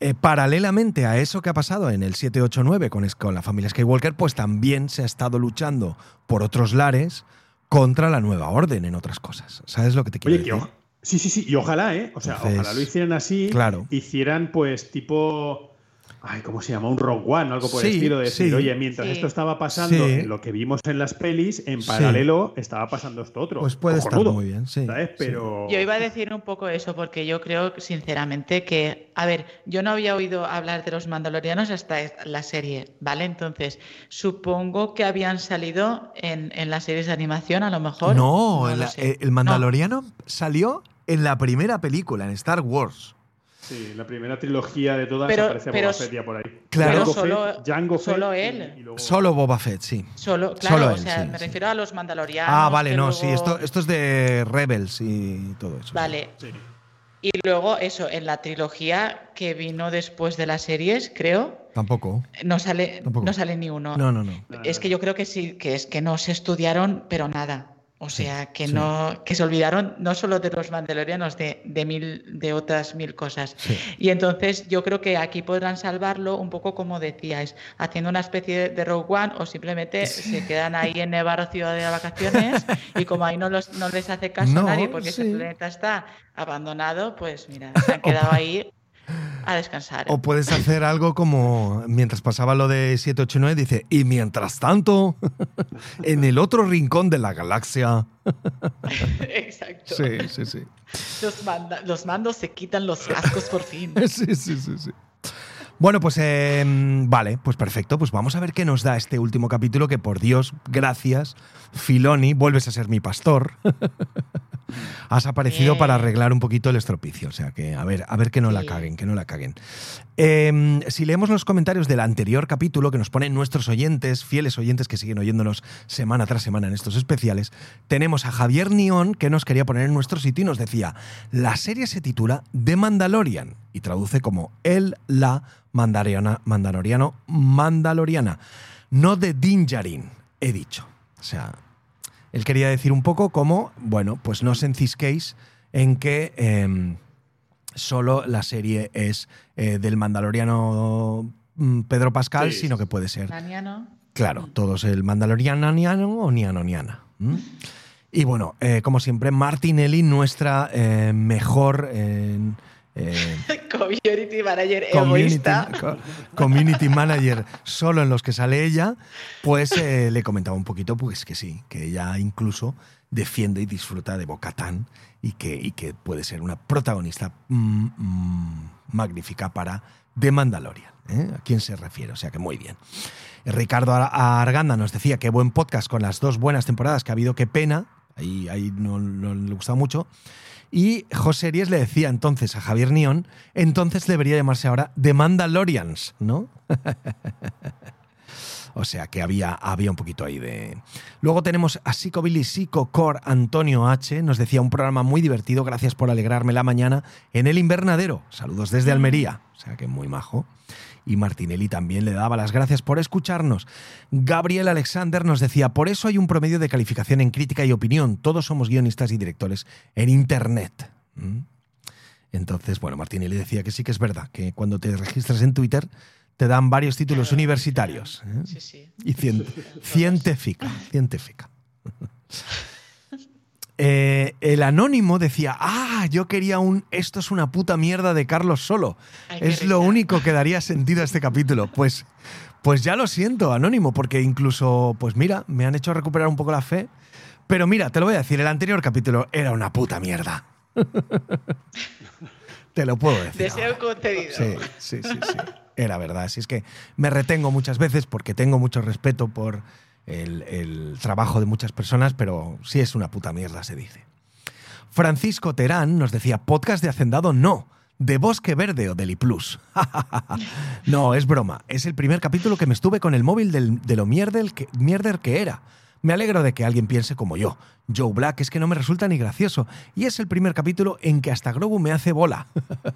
eh, paralelamente a eso que ha pasado en el 789 con, la familia Skywalker, pues también se ha estado luchando por otros lares contra la nueva orden en otras cosas. ¿Sabes lo que te quiero Oye, que decir? oja- sí, sí, sí, y ojalá, ¿eh? O sea, Entonces, ojalá lo hicieran así, claro. hicieran pues tipo, ay, ¿cómo se llama? Un Rogue One o algo por Sí, el estilo, de decir, sí. oye, mientras Sí. esto estaba pasando, lo que vimos en las pelis, en Sí. paralelo estaba pasando esto otro. Pues puede estar muy bien, sí, ¿Sabes? Pero... Yo iba a decir un poco eso porque yo creo sinceramente que, a ver, yo no había oído hablar de los mandalorianos hasta la serie, ¿vale? Entonces, supongo que habían salido en, en las series de animación, a lo mejor. No, el, sé. el Mandaloriano salió en la primera película, en Star Wars. Sí, la primera trilogía de todas Pero- aparece pero- Boba Fett ya por ahí. Claro. Solo- Fett, Jango Fett solo él. y luego- Solo Boba Fett, sí. Solo, claro, Solo o él, sea, sí, me sí. refiero a los mandalorianos. Ah, vale, no, luego- sí, esto, esto es de Rebels y todo eso. Vale. Sí. Y luego eso, en la trilogía que vino después de las series, creo, Tampoco. No sale, Tampoco. no sale ni uno. No, no, no. Es que yo creo que sí, que es que no se estudiaron, pero nada. O Sí, sea, que sí. no, que se olvidaron no solo de los mandalorianos, de, de mil, de otras mil cosas. Sí. Y entonces yo creo que aquí podrán salvarlo un poco como decíais, haciendo una especie de Rogue One o simplemente se quedan ahí en Nevarro Ciudad de vacaciones y como ahí no, los, no les hace caso No, nadie porque ese planeta está abandonado, pues mira, se han quedado ahí a descansar. O puedes hacer algo como mientras pasaba lo de 789, dice, y mientras tanto, en el otro rincón de la galaxia. Exacto. Sí, sí, sí. Los, manda- los mandos se quitan los cascos por fin. Sí, sí, sí, sí. Bueno, pues eh, vale, pues perfecto. Pues vamos a ver qué nos da este último capítulo, que por Dios, gracias, Filoni, vuelves a ser mi pastor. Has aparecido Bien. para arreglar un poquito el estropicio. O sea que, a ver, a ver que no la caguen, que no la caguen. Eh, si leemos los comentarios del anterior capítulo que nos ponen nuestros oyentes, fieles oyentes que siguen oyéndonos semana tras semana en estos especiales, tenemos a Javier Nión que nos quería poner en nuestro sitio y nos decía, la serie se titula The Mandalorian y traduce como el, la, mandaloriano, mandaloriana, no de Dinjarin, he dicho. O sea, él quería decir un poco como, bueno, pues no os encisquéis en que em, solo la serie es eh, del mandaloriano mm, Pedro Pascal, Sí, sino que puede ser, Naniano. claro, todos el mandaloriano niano o niano niana. Y bueno, eh, como siempre, Martinelli, nuestra eh, mejor... eh, Community manager community, egoísta. co- community manager solo en los que sale ella, pues eh, le comentaba un poquito pues que sí, que ella incluso defiende y disfruta de Bocatán y que, y que puede ser una protagonista mm, mm, magnífica para The Mandalorian. ¿eh? ¿A quién se refiere? O sea que muy bien. Ricardo Ar- Arganda nos decía que buen podcast con las dos buenas temporadas que ha habido, qué pena. Ahí, ahí no, no le gustaba mucho. Y José Ries le decía entonces a Javier Nión, entonces debería llamarse ahora The Mandalorians, ¿no? o sea que había, había un poquito ahí de... Luego tenemos a Psico Billy Psico Cor Antonio H. Nos decía un programa muy divertido, gracias por alegrarme la mañana en el invernadero. Saludos desde Almería. O sea que muy majo. Y Martinelli también le daba las gracias por escucharnos. Gabriel Alexander nos decía, por eso hay un promedio de calificación en crítica y opinión. Todos somos guionistas y directores en Internet. ¿Mm? Entonces, bueno, Martinelli decía que sí que es verdad, que cuando te registras en Twitter te dan varios títulos Claro, universitarios. ¿eh? Sí, sí. Y cien- científica, científica. Eh, el anónimo decía, ah, yo quería un, esto es una puta mierda de Carlos Solo. Ay, es lo único que daría sentido a este capítulo. Pues, pues ya lo siento, anónimo, porque incluso, pues mira, me han hecho recuperar un poco la fe. Pero mira, te lo voy a decir, el anterior capítulo era una puta mierda. te lo puedo decir. Deseo concedido. Sí, sí, sí, sí. Era verdad. Así es que me retengo muchas veces porque tengo mucho respeto por el, el trabajo de muchas personas, pero sí es una puta mierda, se dice. Francisco Terán nos decía, podcast de Hacendado no, de Bosque Verde o del Plus. no, es broma. Es el primer capítulo que me estuve con el móvil del- de lo mierder que, mierder que era. Me alegro de que alguien piense como yo. Joe Black es que no me resulta ni gracioso. Y es el primer capítulo en que hasta Grogu me hace bola.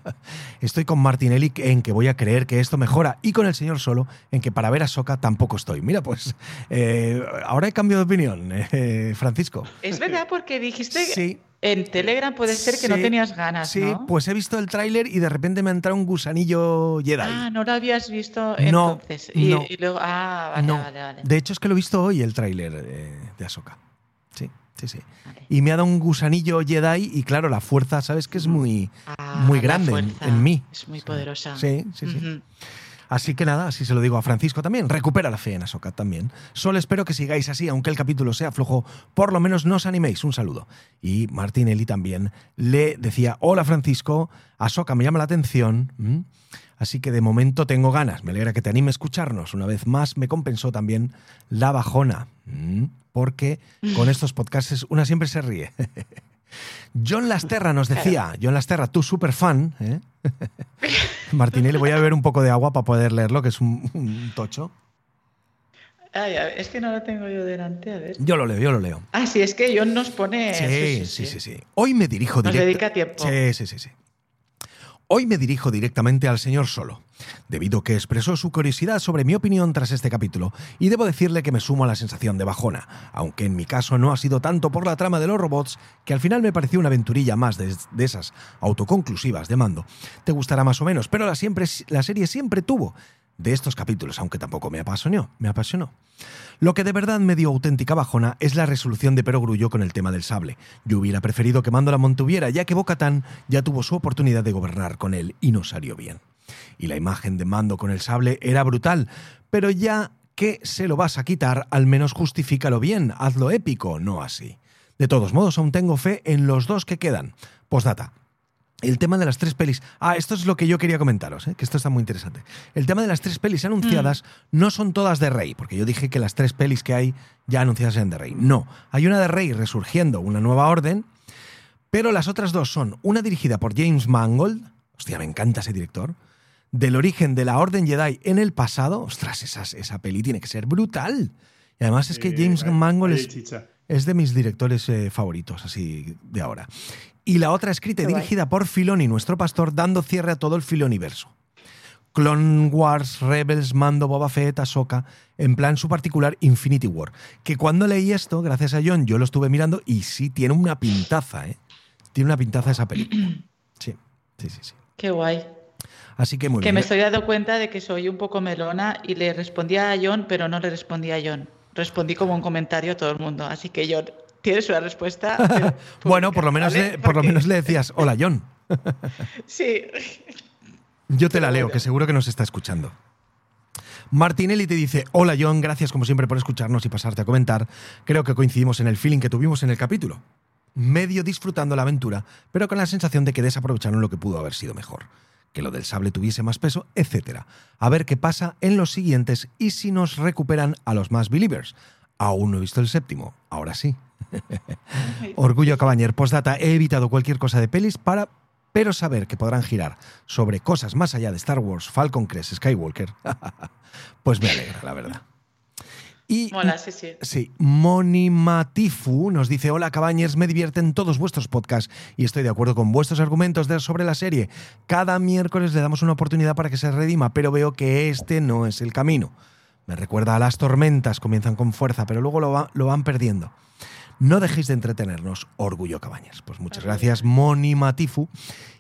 estoy con Martinelli en que voy a creer que esto mejora. Y con el señor Solo en que para ver a Soca tampoco estoy. Mira, pues eh, ahora he cambiado de opinión, eh, Francisco. Es verdad, porque dijiste Sí. En Telegram puede ser que no tenías ganas, Sí, ¿no? pues he visto el tráiler y de repente me ha entrado un gusanillo Jedi. Ah, no lo habías visto No, entonces. Y, no. y luego, ah, vale, no, vale, vale. de hecho es que lo he visto hoy el tráiler eh, de Ahsoka. Sí, sí, sí. Vale. Y me ha dado un gusanillo Jedi y claro, la fuerza, ¿sabes? Que es muy... Ah, muy grande en- mí. Es muy poderosa. Sí, sí, sí. Así que nada, así se lo digo a Francisco también. Recupera la fe en Ahsoka también. Solo espero que sigáis así, aunque el capítulo sea flojo, por lo menos no os animéis. Un saludo. Y Martinelli también le decía, hola Francisco, Ahsoka me llama la atención. Así que de momento tengo ganas. Me alegra que te anime a escucharnos. Una vez más me compensó también la bajona. Porque con estos podcasts una siempre se ríe. John Lasterra nos decía, John Lasterra, tú súper fan, ¿eh? Martinelli, voy a beber un poco de agua para poder leerlo, que es un, un tocho. Ay, a ver, es que no lo tengo yo delante, a ver. Yo lo leo, yo lo leo. Ah, sí, es que John nos pone. Sí, sí, sí, sí. Hoy me dirijo Nos directa- dedica tiempo. Sí, sí, sí, sí. Hoy me dirijo directamente al señor Solo. Debido que expresó su curiosidad sobre mi opinión tras este capítulo, y debo decirle que me sumo a la sensación de bajona, aunque en mi caso no ha sido tanto por la trama de los robots, que al final me pareció una aventurilla más de, de esas autoconclusivas de mando. Te gustará más o menos, pero la, siempre, la serie siempre tuvo de estos capítulos, aunque tampoco me apasionó, me apasionó. Lo que de verdad me dio auténtica bajona es la resolución de Perogrullo con el tema del sable. Yo hubiera preferido que Mando la mantuviera, ya que Bocatán ya tuvo su oportunidad de gobernar con él y no salió bien. Y la imagen de Mando con el sable era brutal, pero ya que se lo vas a quitar, al menos justifícalo bien, hazlo épico, no así. De todos modos, aún tengo fe en los dos que quedan. Postdata. El tema de las tres pelis. Ah, esto es lo que yo quería comentaros, ¿eh? que esto está muy interesante. El tema de las tres pelis anunciadas no son todas de Rey, porque yo dije que las tres pelis que hay ya anunciadas eran de Rey. No, hay una de Rey resurgiendo, una nueva orden, pero las otras dos son una dirigida por James Mangold, hostia, me encanta ese director, del origen de la Orden Jedi en el pasado. Ostras, esa, esa peli tiene que ser brutal. Y además es que James Mangold hay es, chicha. es de mis directores eh, favoritos, así de ahora. Y la otra escrita y dirigida por Filoni, nuestro pastor, dando cierre a todo el Filoniverso. Clone Wars, Rebels, Mando, Boba Fett, Ahsoka, en plan su particular Infinity War. Que cuando leí esto, gracias a John, yo lo estuve mirando y sí, tiene una pintaza, ¿eh? Tiene una pintaza esa película. Sí, sí, sí, sí. Qué guay. Así que muy Que bien. me estoy dando cuenta de que soy un poco melona y le respondía a John, pero no le respondía a John. Respondí como un comentario a todo el mundo. Así que John, tienes una respuesta. pero Bueno, por lo menos, ¿vale? le, por lo menos le decías, hola John. Sí. Yo te la leo, que seguro que nos está escuchando. Martinelli te dice, hola John, gracias como siempre por escucharnos y pasarte a comentar. Creo que coincidimos en el feeling que tuvimos en el capítulo. Medio disfrutando la aventura, pero con la sensación de que desaprovecharon lo que pudo haber sido mejor. Que lo del sable tuviese más peso, etc. A ver qué pasa en los siguientes y si nos recuperan a los más believers. Aún no he visto el séptimo, ahora sí. Orgullo Cabañer, postdata, he evitado cualquier cosa de pelis para pero saber que podrán girar sobre cosas más allá de Star Wars, Falcon Crest, Skywalker, pues me alegra, la verdad. Y Mola, sí, sí. Sí, Monimatifu nos dice, hola Cabañers, me divierten todos vuestros podcasts y estoy de acuerdo con vuestros argumentos de- sobre la serie. Cada miércoles le damos una oportunidad para que se redima, pero veo que este no es el camino. Me recuerda a las tormentas, comienzan con fuerza, pero luego lo, va- lo van perdiendo. No dejéis de entretenernos, Orgullo Cabañas. Pues muchas gracias, Moni Matifu.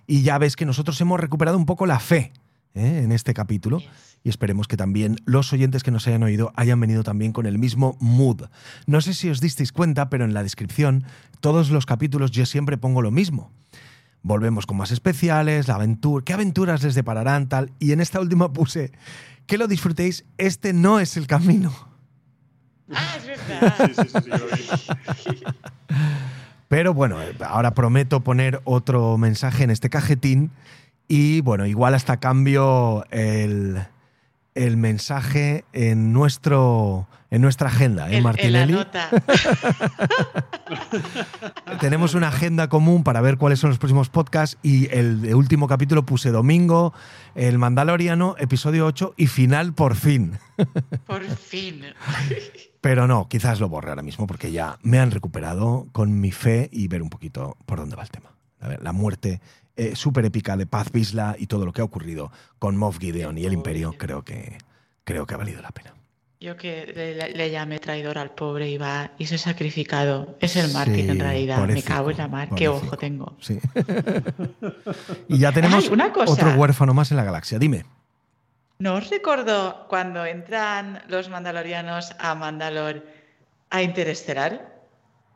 Y ya ves que nosotros hemos recuperado un poco la fe ¿eh? en este capítulo. Y esperemos que también los oyentes que nos hayan oído hayan venido también con el mismo mood. No sé si os disteis cuenta, pero en la descripción, todos los capítulos yo siempre pongo lo mismo. Volvemos con más especiales, la aventura, qué aventuras les depararán, tal. Y en esta última puse, que lo disfrutéis, este no es el camino. Ah, es verdad. Sí, sí, sí, sí, yo lo vi. Pero bueno, ahora prometo poner otro mensaje en este cajetín y bueno, igual hasta cambio el, el mensaje en, nuestro, en nuestra agenda, ¿eh, en la Martinelli? nota. Tenemos una agenda común para ver cuáles son los próximos podcasts y el último capítulo puse domingo, el Mandaloriano, episodio 8 y final por fin. Por fin. Pero no, quizás lo borre ahora mismo porque ya me han recuperado con mi fe y ver un poquito por dónde va el tema. A ver, la muerte eh, súper épica de Paz Vizsla y todo lo que ha ocurrido con Moff Gideon y el Imperio, creo que, creo que ha valido la pena. Yo que le, le llamé traidor al pobre y va y se ha sacrificado. Es el Martin Sí, en realidad. Me cago en la mar. Qué ojo tengo. Sí. y ya tenemos Ay, una cosa. otro huérfano más en la galaxia. Dime. ¿No os recuerdo cuando entran los mandalorianos a Mandalor a Interestelar?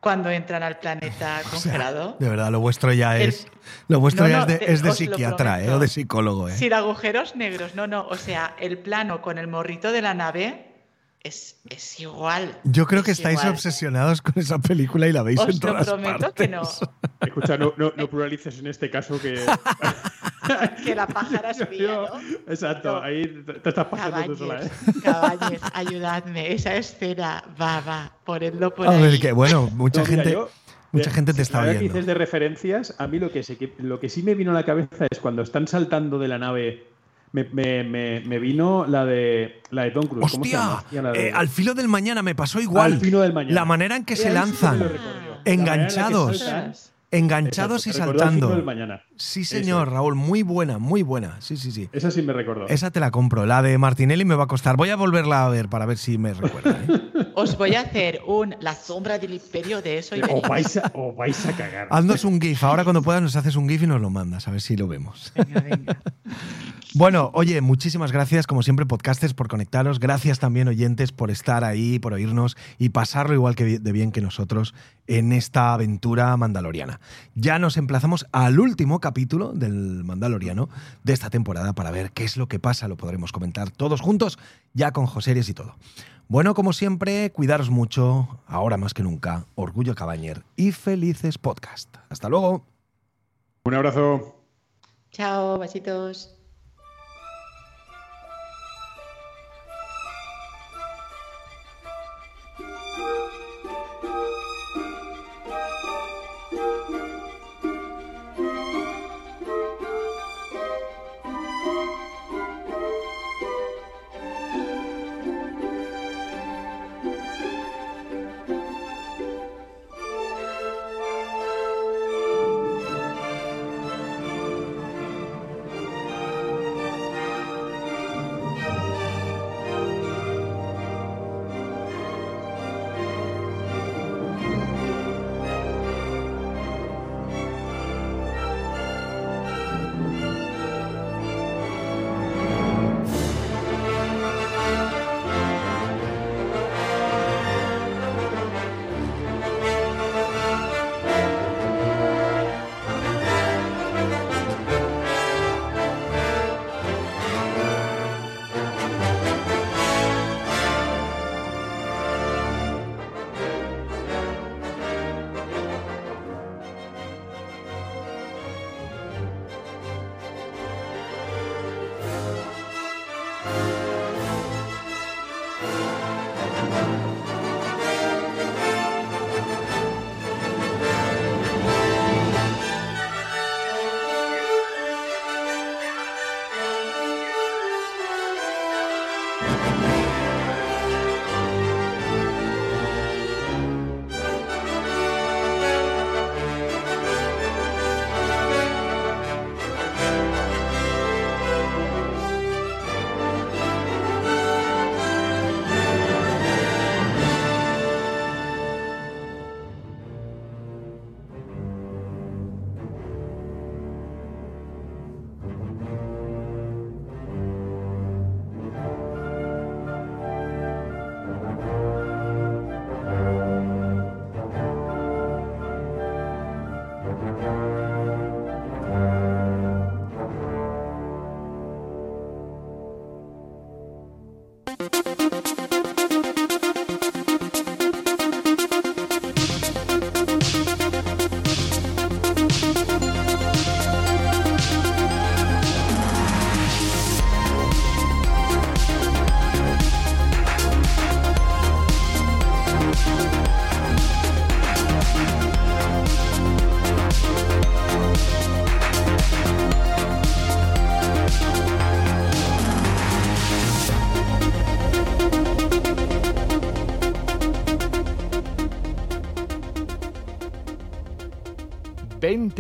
Cuando entran al planeta O sea, congelado. de verdad, lo vuestro ya El- es. Lo vuestro No, ya no, es de, es de lo psiquiatra, ¿eh? O de psicólogo, ¿eh? Sin agujeros negros, no, no. O sea, el plano con el morrito de la nave es, es igual. Yo creo que es estáis igual. obsesionados con esa película y la veis Os en lo todas prometo que no. Escucha, no, no, no pluralices en este caso que. Que la pájara espía, ¿no? Exacto, No. ahí te te estás pasando tú sola, ¿eh? Cabañes, ayudadme. Esa escena, va, va, ponedlo por A ahí. ver, que bueno, mucha No, mira, gente, yo- mucha gente te está ahora que viendo. dices de referencias, a mí lo que, sé que, lo que sí me vino a la cabeza es cuando están saltando de la nave. Me, me- me- me vino la de la de Tom Cruise. ¿Cómo se llama? ¡Hostia! Hostia, la de- Eh, al filo del mañana me pasó igual. Al filo del mañana. La manera en que Eh, se lanzan. enganchados. saltan, Enganchados y saltando. del mañana. Sí, señor. Raúl, muy buena, muy buena. Sí, sí, sí. Esa sí me recordó. Esa te la compro. La de Martinelli me va a costar. Voy a volverla a ver para ver si me recuerda. ¿eh? Os voy a hacer un La sombra del imperio de eso y vais, a, os vais a cagar. Haznos un GIF. Ahora cuando puedas nos haces un GIF y nos lo mandas. A ver si lo vemos. Venga, venga. Bueno, oye, muchísimas gracias, como siempre, podcasters, por conectaros. Gracias también, oyentes, por estar ahí, por oírnos y pasarlo igual que de bien que nosotros en esta aventura mandaloriana. Ya nos emplazamos al último capítulo del Mandaloriano de esta temporada para ver qué es lo que pasa. Lo podremos comentar todos juntos, ya con Joseries y todo. Bueno, como siempre, cuidaros mucho, ahora más que nunca. Orgullo Cabañer y felices podcast. Hasta luego. Un abrazo. Chao, besitos.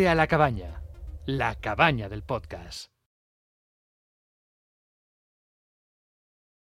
A la cabaña, la cabaña del podcast.